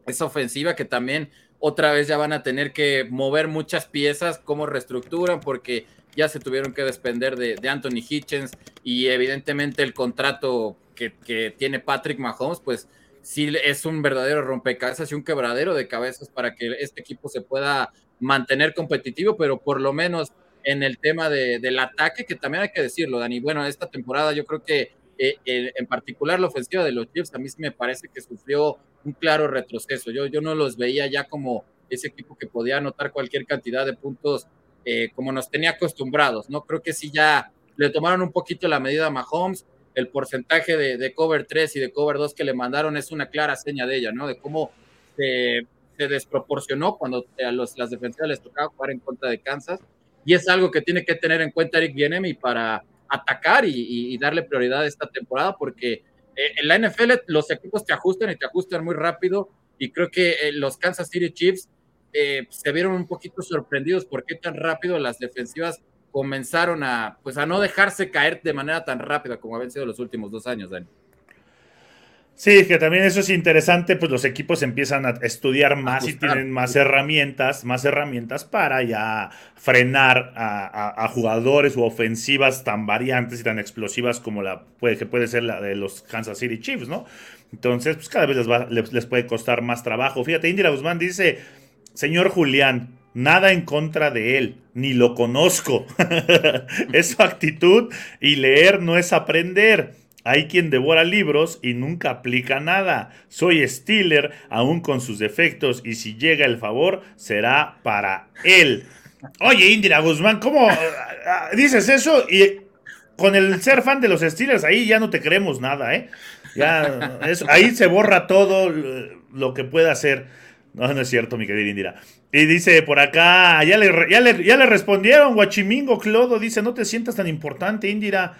esa ofensiva que también otra vez ya van a tener que mover muchas piezas, cómo reestructuran, porque ya se tuvieron que despender de, Anthony Hitchens y evidentemente el contrato que, tiene Patrick Mahomes, pues sí es un verdadero rompecabezas y un quebradero de cabezas para que este equipo se pueda mantener competitivo, pero por lo menos en el tema del ataque, que también hay que decirlo, Dani. Bueno, esta temporada yo creo que eh, en particular la ofensiva de los Chiefs a mí sí me parece que sufrió un claro retroceso. Yo, yo no los veía ya como ese equipo que podía anotar cualquier cantidad de puntos eh, como nos tenía acostumbrados, ¿no? Creo que sí ya le tomaron un poquito la medida a Mahomes, el porcentaje de, cover 3 y de cover 2 que le mandaron es una clara seña de ella, ¿no? De cómo se, desproporcionó cuando a los, las defensivas les tocaba jugar en contra de Kansas. Y es algo que tiene que tener en cuenta Eric Bienemi para atacar y, darle prioridad a esta temporada, porque eh, en la NFL los equipos te ajustan y te ajustan muy rápido y creo que eh, los Kansas City Chiefs eh, se vieron un poquito sorprendidos por qué tan rápido las defensivas comenzaron a, pues, a no dejarse caer de manera tan rápida como habían sido los últimos dos años, Dani. Sí, que también eso es interesante, pues los equipos empiezan a estudiar más y tienen más herramientas, más herramientas para ya frenar a, jugadores u ofensivas tan variantes y tan explosivas como la puede, que puede ser la de los Kansas City Chiefs, ¿no? Entonces, pues cada vez les, les, puede costar más trabajo. Fíjate, Indira Guzmán dice, señor Julián, nada en contra de él, ni lo conozco. es su actitud y leer no es aprender. Hay quien devora libros y nunca aplica nada. Soy Stiller, aún con sus defectos, y si llega el favor, será para él. Oye, Indira Guzmán, ¿cómo ah, dices eso? Y con el ser fan de los Steelers, ahí ya no te creemos nada, ¿eh? Ahí se borra todo lo que pueda hacer. No, no es cierto, mi querida Indira. Y dice por acá, ya le, ya le, ya le respondieron, Guachimingo Clodo, dice, no te sientas tan importante, Indira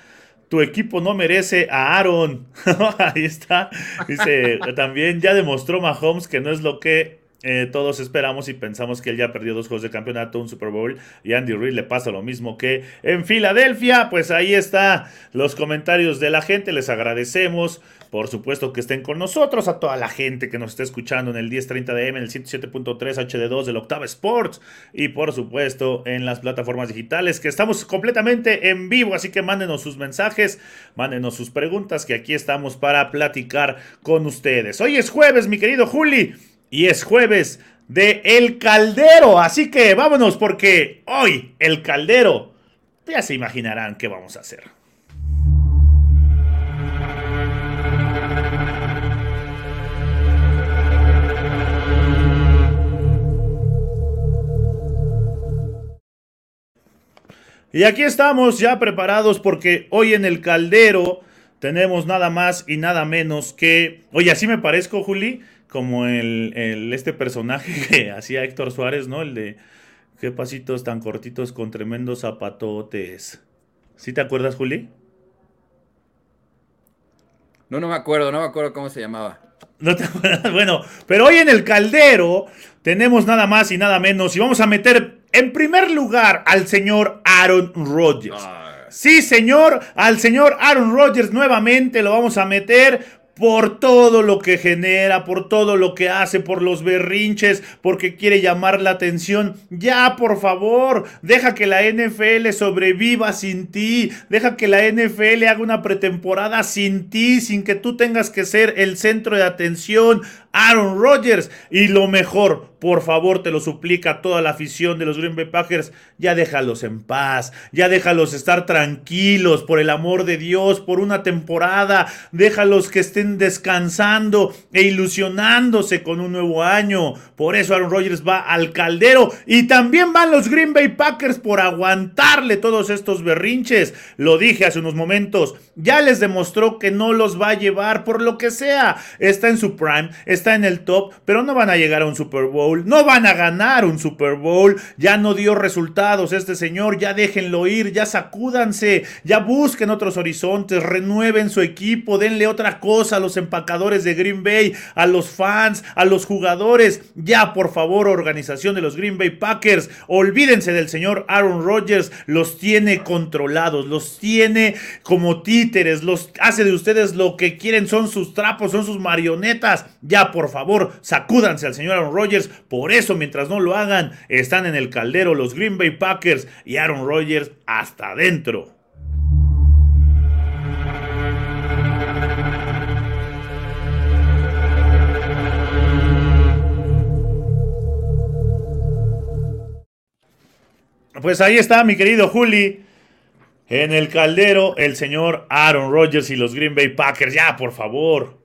tu equipo no merece a Aaron. Ahí está. Dice, también ya demostró Mahomes que no es lo que eh, todos esperamos y pensamos que él ya perdió dos juegos de campeonato, un Super Bowl y Andy Reid le pasa lo mismo que en Filadelfia. Pues ahí está los comentarios de la gente, les agradecemos. Por supuesto que estén con nosotros, a toda la gente que nos está escuchando en el 1030 DM, en el 107.3 HD2 del Octava Sports y por supuesto en las plataformas digitales que estamos completamente en vivo, así que mándenos sus mensajes, mándenos sus preguntas que aquí estamos para platicar con ustedes. Hoy es jueves, mi querido Juli, y es jueves de El Caldero, así que vámonos porque hoy El Caldero, ya se imaginarán qué vamos a hacer. Y aquí estamos ya preparados porque hoy en el caldero tenemos nada más y nada menos que... Oye, así me parezco, Juli, como el, este personaje que hacía Héctor Suárez, ¿no? El de qué pasitos tan cortitos con tremendos zapatotes. ¿Sí te acuerdas, Juli? No, no me acuerdo, no me acuerdo cómo se llamaba. No te acuerdas. Bueno, pero hoy en el caldero tenemos nada más y nada menos y vamos a meter en primer lugar, al señor Aaron Rodgers. Sí, señor, al señor Aaron Rodgers nuevamente lo vamos a meter por todo lo que genera, por todo lo que hace, por los berrinches, porque quiere llamar la atención. Ya, por favor, deja que la NFL sobreviva sin ti, deja que la NFL haga una pretemporada sin ti, sin que tú tengas que ser el centro de atención. Aaron Rodgers. Y lo mejor, por favor, te lo suplica toda la afición de los Green Bay Packers, ya déjalos en paz, ya déjalos estar tranquilos, por el amor de Dios, por una temporada, déjalos que estén descansando e ilusionándose con un nuevo año. Por eso Aaron Rodgers va al caldero y también van los Green Bay Packers por aguantarle todos estos berrinches. Lo dije hace unos momentos, ya les demostró que no los va a llevar por lo que sea. Está en su prime, está en el top, pero no van a llegar a un Super Bowl, no van a ganar un Super Bowl. Ya no dio resultados este señor, ya déjenlo ir, ya sacúdanse, ya busquen otros horizontes, renueven su equipo, denle otra cosa a los empacadores de Green Bay, a los fans, a los jugadores. Ya, por favor, organización de los Green Bay Packers, olvídense del señor Aaron Rodgers, los tiene controlados, los tiene como títeres, los hace de ustedes lo que quieren, son sus trapos, son sus marionetas. Ya, por favor, sacúdanse al señor Aaron Rodgers. Por eso, mientras no lo hagan, están en el caldero los Green Bay Packers y Aaron Rodgers hasta adentro. Pues ahí está mi querido Juli. En el caldero, el señor Aaron Rodgers y los Green Bay Packers. Ya, por favor.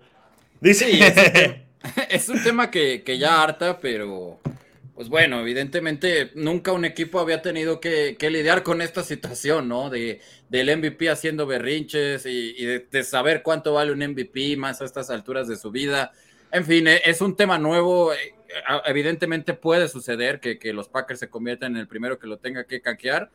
Dice. es un tema que, ya harta, pero pues bueno, evidentemente nunca un equipo había tenido que, lidiar con esta situación, ¿no? De, del MVP haciendo berrinches y, de, saber cuánto vale un MVP más a estas alturas de su vida. En fin, e, es un tema nuevo. E, evidentemente puede suceder que, los Packers se conviertan en el primero que lo tenga que caquear.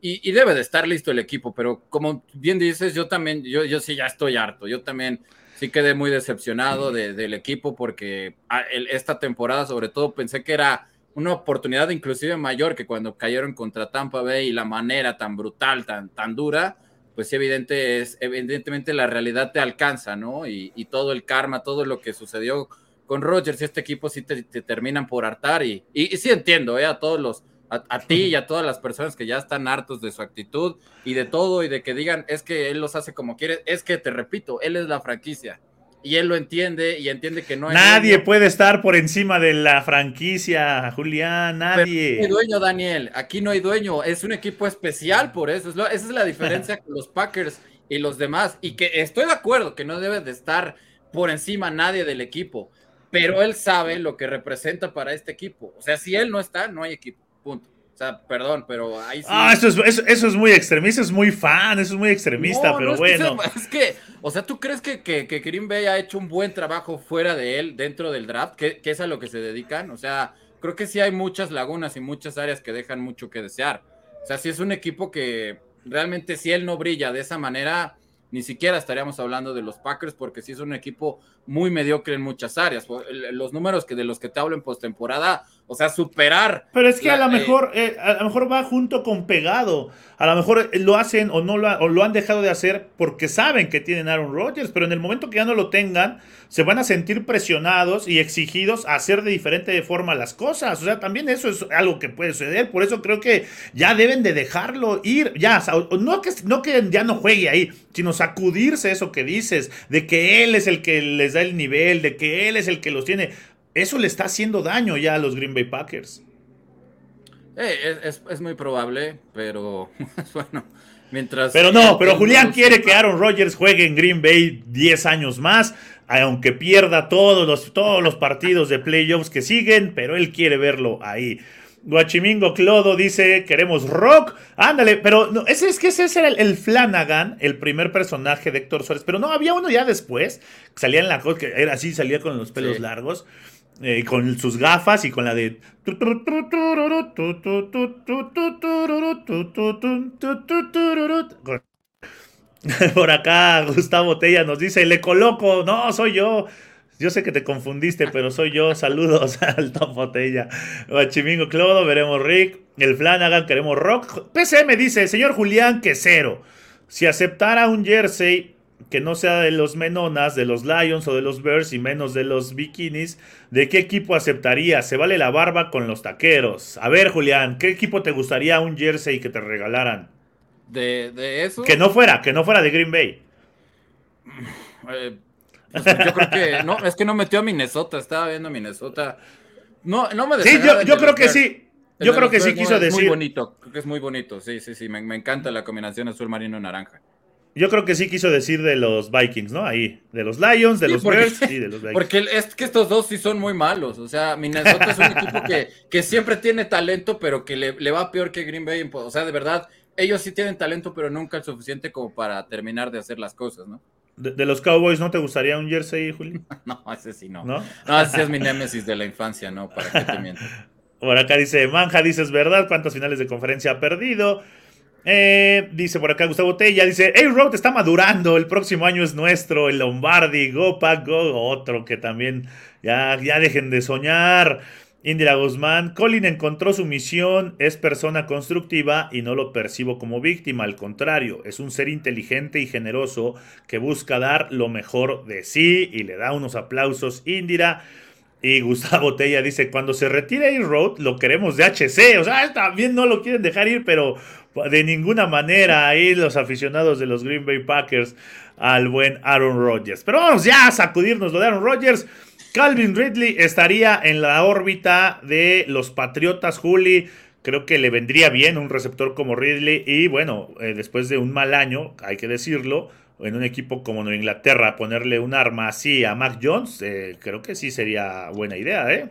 Y, debe de estar listo el equipo, pero como bien dices, yo también, yo, yo sí ya estoy harto. Yo también sí quedé muy decepcionado del equipo porque ah, esta temporada sobre todo pensé que era una oportunidad inclusive mayor que cuando cayeron contra Tampa Bay y la manera tan brutal, tan, tan dura, pues evidente es, evidentemente la realidad te alcanza, ¿no? Y, todo el karma, todo lo que sucedió con Rogers y este equipo sí te, terminan por hartar y, y, sí entiendo, ¿eh? A todos los, a, ti y a todas las personas que ya están hartos de su actitud y de todo y de que digan es que él los hace como quiere, es que te repito, él es la franquicia y él lo entiende y entiende que no hay Nadie puede estar por encima de la franquicia, Julián, nadie. no hay dueño, Daniel, aquí no hay dueño, es un equipo especial por eso, esa es la diferencia con los Packers y los demás. Y que estoy de acuerdo que no debe de estar por encima nadie del equipo, pero él sabe lo que representa para este equipo, o sea, si él no está, no hay equipo. Punto. O sea, perdón, pero ahí sí. Ah, eso es, eso, es muy extremista, es muy fan, eso es muy extremista, pero bueno. Es que, o sea, ¿tú crees que, que, que Green Bay ha hecho un buen trabajo fuera de él, dentro del draft? Que, que es a lo que se dedican. O sea, creo que sí hay muchas lagunas y muchas áreas que dejan mucho que desear. O sea, si es un equipo que realmente si él no brilla de esa manera, ni siquiera estaríamos hablando de los Packers porque sí es un equipo muy mediocre en muchas áreas. Los números que de los que te hablo en postemporada, o sea, superar. Pero es que a lo mejor eh, a lo mejor va junto con pegado. A lo mejor lo hacen o no lo, o lo han dejado de hacer porque saben que tienen Aaron Rodgers, pero en el momento que ya no lo tengan, se van a sentir presionados y exigidos a hacer de diferente forma las cosas. O sea, también eso es algo que puede suceder. Por eso creo que ya deben de dejarlo ir. Ya, no que, no que ya no juegue ahí, sino sacudirse eso que dices, de que él es el que les da el nivel, de que él es el que los tiene. Eso le está haciendo daño ya a los Green Bay Packers. Eh, es, muy probable, pero bueno, mientras... Pero no, pero Julián quiere que Aaron Rodgers juegue en Green Bay 10 años más, aunque pierda todos los, todos los partidos de playoffs que siguen, pero él quiere verlo ahí. Guachimingo Clodo dice, queremos rock. Ándale, pero no, ese es que ese era el, Flanagan, el primer personaje de Héctor Suárez. Pero no, había uno ya después, que salía en la cosa, que era así, salía con los pelos largos. Eh, con sus gafas y con la de... Por acá Gustavo Tella nos dice, le coloco, no, soy yo. Yo sé que te confundiste, pero soy yo. Saludos al Top Botella. Chimingo Clodo, veremos Rick. El Flanagan, queremos Rock. PCM dice, señor Julián, que cero. Si aceptara un jersey que no sea de los Menonas, de los Lions o de los Bears y menos de los Bikinis, ¿de qué equipo aceptaría? Se vale la barba con los taqueros. A ver, Julián, ¿qué equipo te gustaría un jersey que te regalaran? ¿De, eso? Que no fuera, que no fuera de Green Bay. Eh, pues, yo creo que no, es que no metió a Minnesota, estaba viendo a Minnesota. no, no me Sí, yo, yo creo que sí. Yo creo que sí quiso decir. Es muy bonito, creo que es muy bonito. Sí, sí, sí. Me, me encanta la combinación azul marino naranja. Yo creo que sí quiso decir de los Vikings, ¿no? Ahí, de los Lions, de los Bears y de los Vikings. Porque es que estos dos sí son muy malos. O sea, Minnesota es un equipo que, que siempre tiene talento, pero que le, le, va peor que Green Bay. O sea, de verdad, ellos sí tienen talento, pero nunca el suficiente como para terminar de hacer las cosas, ¿no? De, los Cowboys, ¿no te gustaría un jersey, Juli? no, ese sí no. no. No, ese es mi némesis de la infancia, ¿no? ¿Para qué te miento? Por acá dice, Manja, dices verdad, ¿cuántas finales de conferencia ha perdido? Eh, dice por acá Gustavo Tella, dice, hey Road está madurando, el próximo año es nuestro, el Lombardi, Go Pack Go, otro que también, ya, ya dejen de soñar. Indira Guzmán, Colin encontró su misión, es persona constructiva y no lo percibo como víctima, al contrario, es un ser inteligente y generoso que busca dar lo mejor de sí y le da unos aplausos Indira. Y Gustavo Tella dice, cuando se retire A-Road, lo queremos de HC. O sea, también no lo quieren dejar ir, pero de ninguna manera ahí los aficionados de los Green Bay Packers al buen Aaron Rodgers. Pero vamos ya a sacudirnos lo de Aaron Rodgers. Calvin Ridley estaría en la órbita de los Patriotas, Juli. Creo que le vendría bien un receptor como Ridley. Y bueno, eh, después de un mal año, hay que decirlo, en un equipo como Nueva Inglaterra, ponerle un arma así a Mac Jones, eh, creo que sí sería buena idea, ¿eh?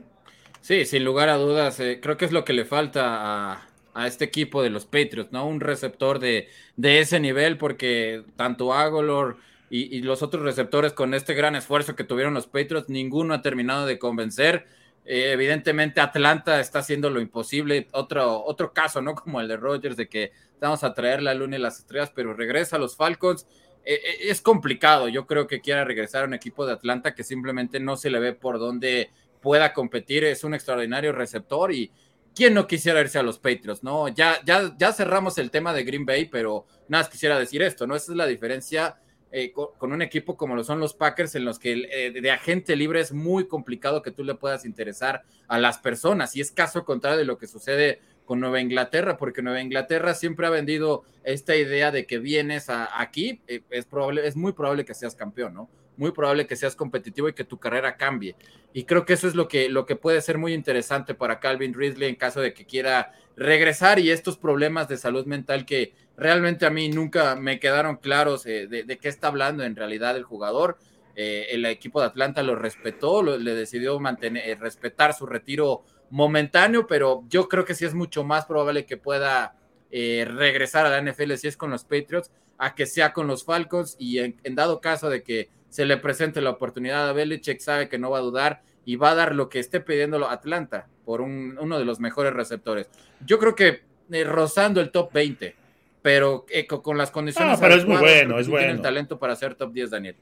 Sí, sin lugar a dudas. Eh, creo que es lo que le falta a, a este equipo de los Patriots, ¿no? Un receptor de, de ese nivel, porque tanto Agolor y, los otros receptores con este gran esfuerzo que tuvieron los Patriots, ninguno ha terminado de convencer. Eh, evidentemente Atlanta está haciendo lo imposible. Otro, otro caso, ¿no? Como el de Rogers, de que vamos a traer la luna y las estrellas, pero regresa a los Falcons. Eh, eh, es complicado. Yo creo que quiera regresar a un equipo de Atlanta que simplemente no se le ve por dónde pueda competir. Es un extraordinario receptor y, ¿quién no quisiera irse a los Patriots? No, ya, ya, ya cerramos el tema de Green Bay, pero nada, quisiera decir esto, ¿no? Esa es la diferencia eh, con, un equipo como lo son los Packers, en los que eh, de agente libre es muy complicado que tú le puedas interesar a las personas, y es caso contrario de lo que sucede con Nueva Inglaterra, porque Nueva Inglaterra siempre ha vendido esta idea de que vienes aquí, eh, es, probable, es muy probable que seas campeón, ¿no? Muy probable que seas competitivo y que tu carrera cambie. Y creo que eso es lo que, lo que puede ser muy interesante para Calvin Ridley en caso de que quiera regresar y estos problemas de salud mental que realmente a mí nunca me quedaron claros eh, de, qué está hablando en realidad el jugador. Eh, el equipo de Atlanta lo respetó, le decidió mantener, eh, respetar su retiro momentáneo, pero yo creo que sí es mucho más probable que pueda regresar a la NFL si es con los Patriots, a que sea con los Falcons y en dado caso de que se le presente la oportunidad a Belichick, sabe que no va a dudar y va a dar lo que esté pidiendo Atlanta por uno de los mejores receptores. Yo creo que eh, rozando el top 20, pero eh, con las condiciones. Ah, pero es muy bueno, es bueno. Tiene talento para ser top 10, Daniel.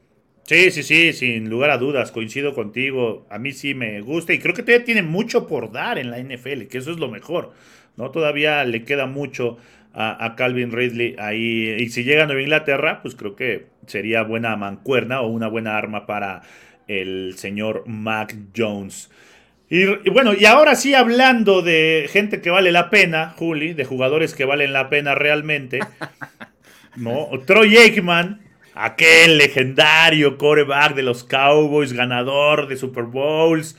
Sí, sí, sí, sin lugar a dudas, coincido contigo. A mí sí me gusta y creo que todavía tiene mucho por dar en la NFL, que eso es lo mejor. ¿no? Todavía le queda mucho a, Calvin Ridley ahí. Y si llega a Nueva Inglaterra, pues creo que sería buena mancuerna o una buena arma para el señor Mac Jones. Y, bueno, y ahora sí hablando de gente que vale la pena, Juli, de jugadores que valen la pena realmente, ¿no? Troy Aikman, aquel legendario coreback de los Cowboys, ganador de Super Bowls,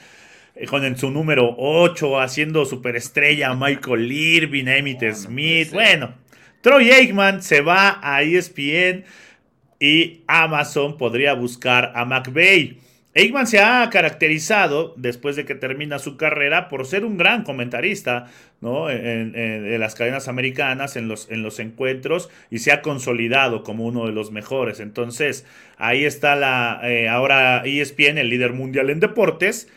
con en su número 8, haciendo superestrella a Michael Irvin, Emmitt Smith. Bueno, Troy Aikman se va a ESPN y Amazon podría buscar a McVeigh. Aikman se ha caracterizado, después de que termina su carrera, por ser un gran comentarista ¿no? en, las cadenas americanas, en los, en los encuentros, y se ha consolidado como uno de los mejores. Entonces, ahí está la eh, ahora ESPN, el líder mundial en deportes,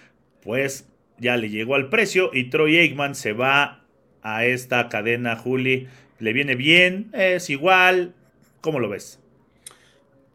pues ya le llegó al precio y Troy Aikman se va a esta cadena, Juli. Le viene bien, es igual. ¿Cómo lo ves?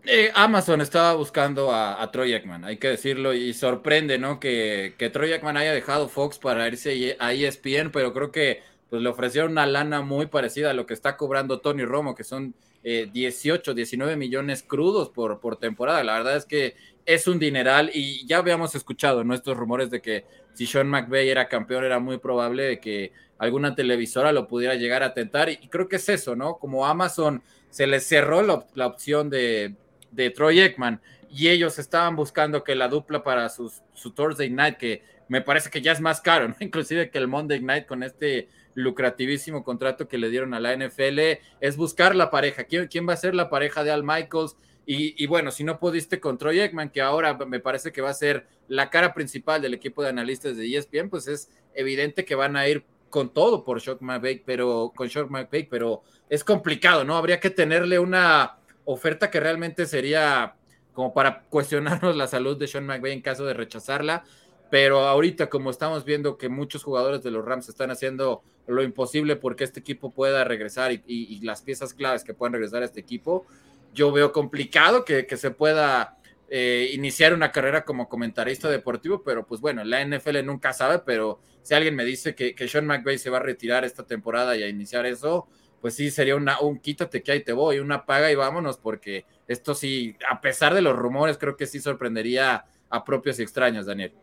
Eh, Amazon estaba buscando a, Troy Aikman, hay que decirlo, y sorprende, ¿no? Que, que, Troy Aikman haya dejado Fox para irse a ESPN, pero creo que pues, le ofrecieron una lana muy parecida a lo que está cobrando Tony Romo, que son 18, eh, 19 millones crudos por, por temporada. La verdad es que es un dineral y ya habíamos escuchado nuestros rumores de que si Sean McVay era campeón era muy probable de que alguna televisora lo pudiera llegar a tentar y, creo que es eso, ¿no? Como Amazon se les cerró la, opción de, de, Troy Ekman y ellos estaban buscando que la dupla para sus, su Thursday Night, que me parece que ya es más caro, ¿no? Inclusive que el Monday Night con este lucrativísimo contrato que le dieron a la NFL, es buscar la pareja. ¿Quién, quién va a ser la pareja de Al Michaels? Y, bueno, si no pudiste con Troy Ekman, que ahora me parece que va a ser la cara principal del equipo de analistas de ESPN, pues es evidente que van a ir con todo por Shock McVay, pero con Shock McVay, pero es complicado, ¿no? Habría que tenerle una oferta que realmente sería como para cuestionarnos la salud de Sean McVay en caso de rechazarla. Pero ahorita, como estamos viendo que muchos jugadores de los Rams están haciendo lo imposible porque este equipo pueda regresar y, las piezas claves que puedan regresar a este equipo, yo veo complicado que, se pueda eh, iniciar una carrera como comentarista deportivo, pero pues bueno, la NFL nunca sabe, pero si alguien me dice que, Sean McVay se va a retirar esta temporada y a iniciar eso, pues sí, sería una, un quítate que ahí te voy, una paga y vámonos, porque esto sí, a pesar de los rumores, creo que sí sorprendería a propios y extraños, Daniel.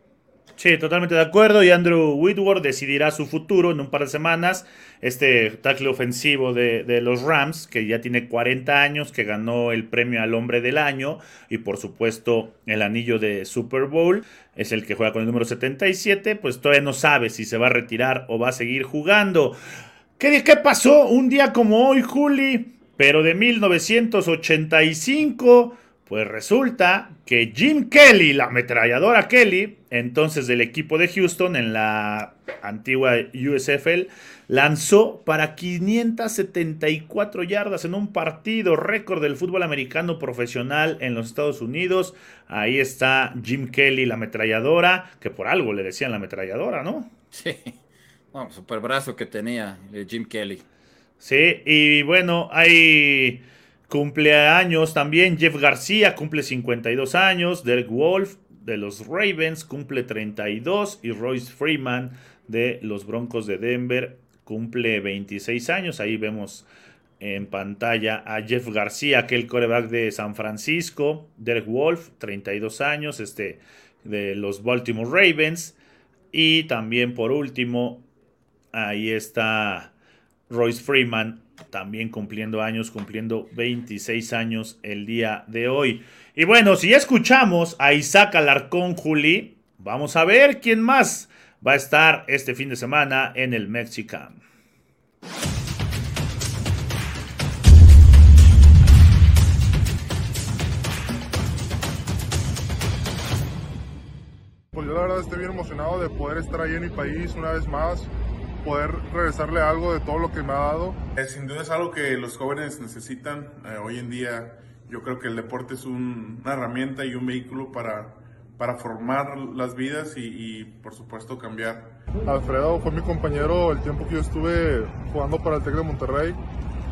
Sí, totalmente de acuerdo. Y Andrew Whitworth decidirá su futuro en un par de semanas. Este tackle ofensivo de, los Rams, que ya tiene 40 años, que ganó el premio al hombre del año y por supuesto el anillo de Super Bowl, es el que juega con el número 77, pues todavía no sabe si se va a retirar o va a seguir jugando. ¿Qué, qué pasó un día como hoy, Juli? Pero de 1985 pues resulta que Jim Kelly, la ametralladora Kelly, entonces del equipo de Houston en la antigua USFL, lanzó para 574 yardas en un partido récord del fútbol americano profesional en los Estados Unidos. Ahí está Jim Kelly, la ametralladora, que por algo le decían la ametralladora, ¿no? Sí, bueno, super brazo que tenía eh, Jim Kelly. Sí, y bueno, hay Cumpleaños también Jeff García, cumple 52 años. Derek Wolf de los Ravens cumple 32. Y Royce Freeman de los Broncos de Denver cumple 26 años. Ahí vemos en pantalla a Jeff García, aquel coreback de San Francisco. Derek Wolf, 32 años, este de los Baltimore Ravens. Y también por último, ahí está Royce Freeman, también cumpliendo años, cumpliendo 26 años el día de hoy. Y bueno, si ya escuchamos a Isaac Alarcón Juli, vamos a ver quién más va a estar este fin de semana en el Mexican. Pues yo la verdad estoy bien emocionado de poder estar ahí en mi país una vez más poder regresarle algo de todo lo que me ha dado. Eh, sin duda es algo que los jóvenes necesitan. Eh, hoy en día yo creo que el deporte es una herramienta y un vehículo para, para formar las vidas y, por supuesto cambiar. Alfredo fue mi compañero el tiempo que yo estuve jugando para el TEC de Monterrey.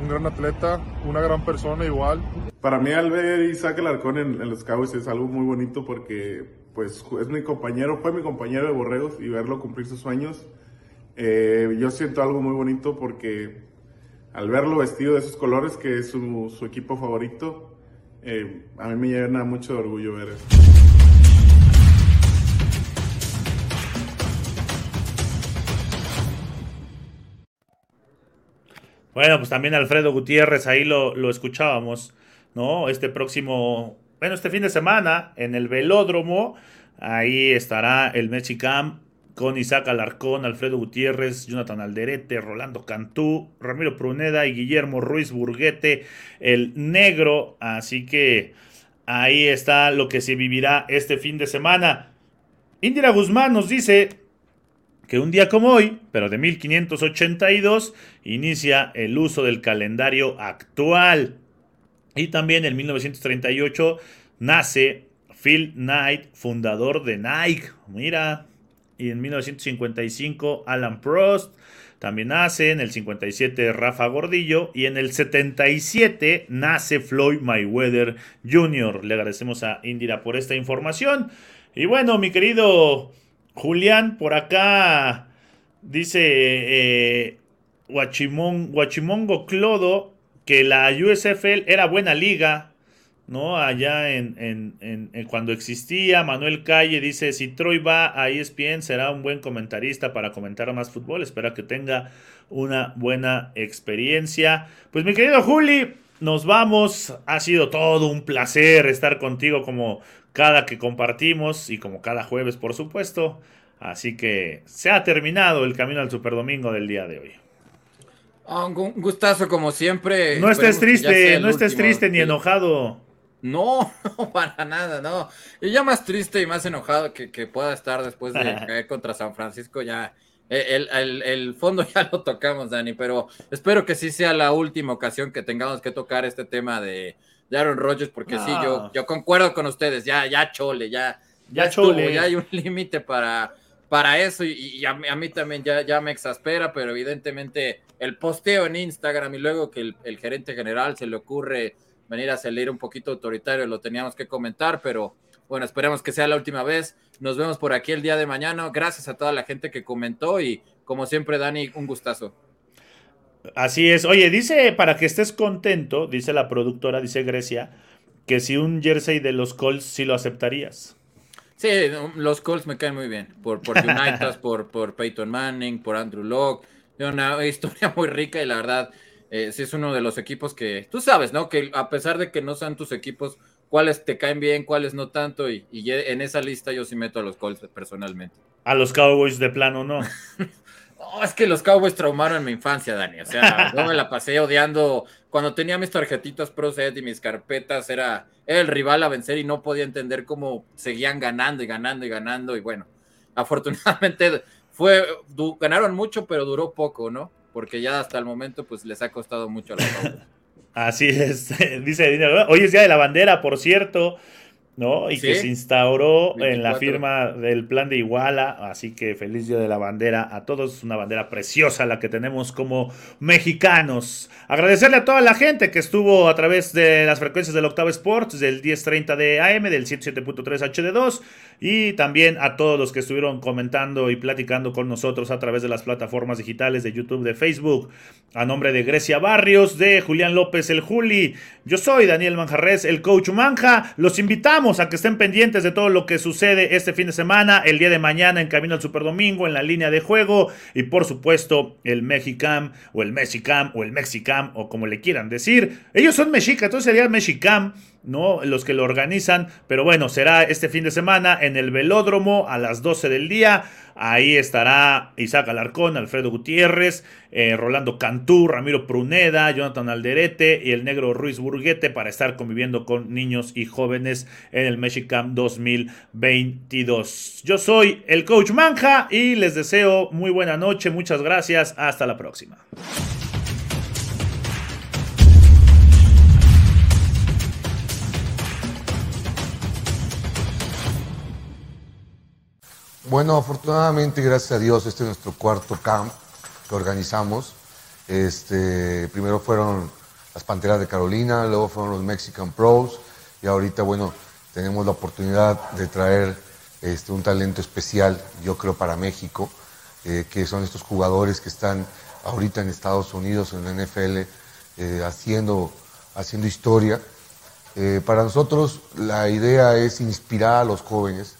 Un gran atleta, una gran persona igual. Para mí al ver Isaac Alarcón en, en los Cowboys es algo muy bonito porque pues es mi compañero, fue mi compañero de Borregos y verlo cumplir sus sueños eh, yo siento algo muy bonito porque al verlo vestido de esos colores, que es su, equipo favorito, eh, a mí me llena mucho de orgullo ver eso. Bueno, pues también Alfredo Gutiérrez, ahí lo, lo escuchábamos, ¿no? Este próximo, bueno, este fin de semana en el velódromo, ahí estará el Mexicam con Isaac Alarcón, Alfredo Gutiérrez, Jonathan Alderete, Rolando Cantú, Ramiro Pruneda y Guillermo Ruiz Burguete, el negro. Así que ahí está lo que se vivirá este fin de semana. Indira Guzmán nos dice que un día como hoy, pero de 1582, inicia el uso del calendario actual. Y también en 1938 nace Phil Knight, fundador de Nike. Mira, y en 1955 Alan Prost también nace, en el 57 Rafa Gordillo y en el 77 nace Floyd Mayweather Jr. Le agradecemos a Indira por esta información. Y bueno, mi querido Julián, por acá dice eh, Guachimongo Clodo que la USFL era buena liga, ¿no? Allá en, cuando existía, Manuel Calle dice, si Troy va a ESPN será un buen comentarista para comentar más fútbol, espero que tenga una buena experiencia. Pues mi querido Juli, nos vamos, ha sido todo un placer estar contigo como cada que compartimos y como cada jueves, por supuesto. Así que se ha terminado el camino al Superdomingo del día de hoy. Ah, un gustazo como siempre. No estés triste, no estés triste ni enojado. No, no, para nada, no. Y ya más triste y más enojado que, pueda estar después de caer contra San Francisco, ya eh, el, fondo ya lo tocamos, Dani, pero espero que sí sea la última ocasión que tengamos que tocar este tema de, Aaron Rodgers, porque sí, yo, yo concuerdo con ustedes, ya, ya chole, ya, ya, chole. ya hay un límite para, para eso y, a, mí, también ya, ya me exaspera, pero evidentemente el posteo en Instagram y luego que el, gerente general se le ocurre venir a salir un poquito autoritario, lo teníamos que comentar, pero bueno, esperemos que sea la última vez. Nos vemos por aquí el día de mañana. Gracias a toda la gente que comentó y como siempre, Dani, un gustazo. Así es. Oye, dice, para que estés contento, dice la productora, dice Grecia, que si un jersey de los Colts sí lo aceptarías. Sí, los Colts me caen muy bien. Por, por por, por Peyton Manning, por Andrew Locke. Una historia muy rica y la verdad, eh, sí es uno de los equipos que tú sabes, ¿no? Que a pesar de que no sean tus equipos, cuáles te caen bien, cuáles no tanto. Y, y en esa lista yo sí meto a los Colts personalmente. A los Cowboys de plano, no. No, es que los Cowboys traumaron mi infancia, Dani. O sea, yo me la pasé odiando. Cuando tenía mis tarjetitas Pro Set y mis carpetas, era, el rival a vencer y no podía entender cómo seguían ganando y ganando y ganando. Y bueno, afortunadamente fue, ganaron mucho, pero duró poco, ¿no? Porque ya hasta el momento, pues les ha costado mucho a los Cowboys. Así es, dice, hoy es día de la bandera, por cierto. ¿no? Y que se instauró en la firma del plan de Iguala, así que feliz día de la bandera a todos, una bandera preciosa la que tenemos como mexicanos. Agradecerle a toda la gente que estuvo a través de las frecuencias del Octavo Sports, del 1030 de AM, del 77.3 HD2 y también a todos los que estuvieron comentando y platicando con nosotros a través de las plataformas digitales de YouTube, de Facebook. A nombre de Grecia Barrios, de Julián López el Juli, yo soy Daniel Manjarres, el coach Manja. Los invitamos a que estén pendientes de todo lo que sucede este fin de semana, el día de mañana en Camino al Superdomingo, en la línea de juego y por supuesto el Mexicam o el Mexicam o el Mexicam o como le quieran decir. Ellos son mexica, entonces sería Mexicam. ¿No? Los que lo organizan. Pero bueno, será este fin de semana en el velódromo a las 12 del día. Ahí estará Isaac Alarcón, Alfredo Gutiérrez, eh, Rolando Cantú, Ramiro Pruneda, Jonathan Alderete y el negro Ruiz Burguete para estar conviviendo con niños y jóvenes en el Mexicam 2022. Yo soy el coach Manja y les deseo muy buena noche. Muchas gracias. Hasta la próxima. Bueno, afortunadamente, gracias a Dios, este es nuestro cuarto camp que organizamos. Este, primero fueron las Panteras de Carolina, luego fueron los Mexican Pros y ahorita, bueno, tenemos la oportunidad de traer este, un talento especial, yo creo, para México, eh, que son estos jugadores que están ahorita en Estados Unidos, en la NFL, eh, haciendo, haciendo historia. Eh, para nosotros la idea es inspirar a los jóvenes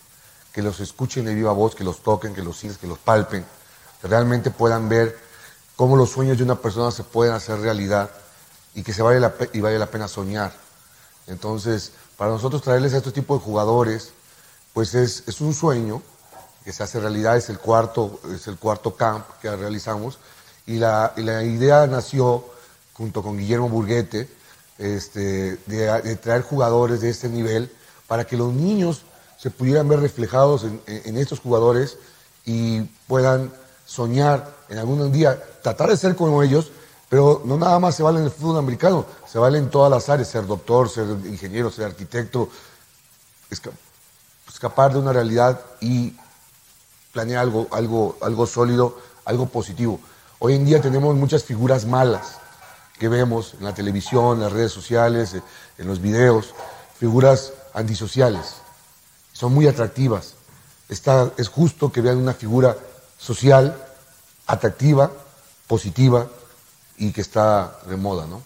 que los escuchen de viva voz, que los toquen, que los sigan, que los palpen, que realmente puedan ver cómo los sueños de una persona se pueden hacer realidad y que se vale la, y la pena soñar. Entonces, para nosotros traerles a este tipo de jugadores, pues es, es un sueño que se hace realidad, es el cuarto, es el cuarto camp que realizamos y la, y la idea nació junto con Guillermo Burguete este, de traer jugadores de este nivel para que los niños se pudieran ver reflejados en, estos jugadores y puedan soñar en algún día, tratar de ser como ellos, pero no nada más se vale en el fútbol americano, se vale en todas las áreas, ser doctor, ser ingeniero, ser arquitecto, escapar de una realidad y planear algo, algo, algo sólido, algo positivo. Hoy en día tenemos muchas figuras malas que vemos en la televisión, en las redes sociales, en los videos, figuras antisociales son muy atractivas. Está, es justo que vean una figura social, atractiva, positiva y que está de moda, ¿no?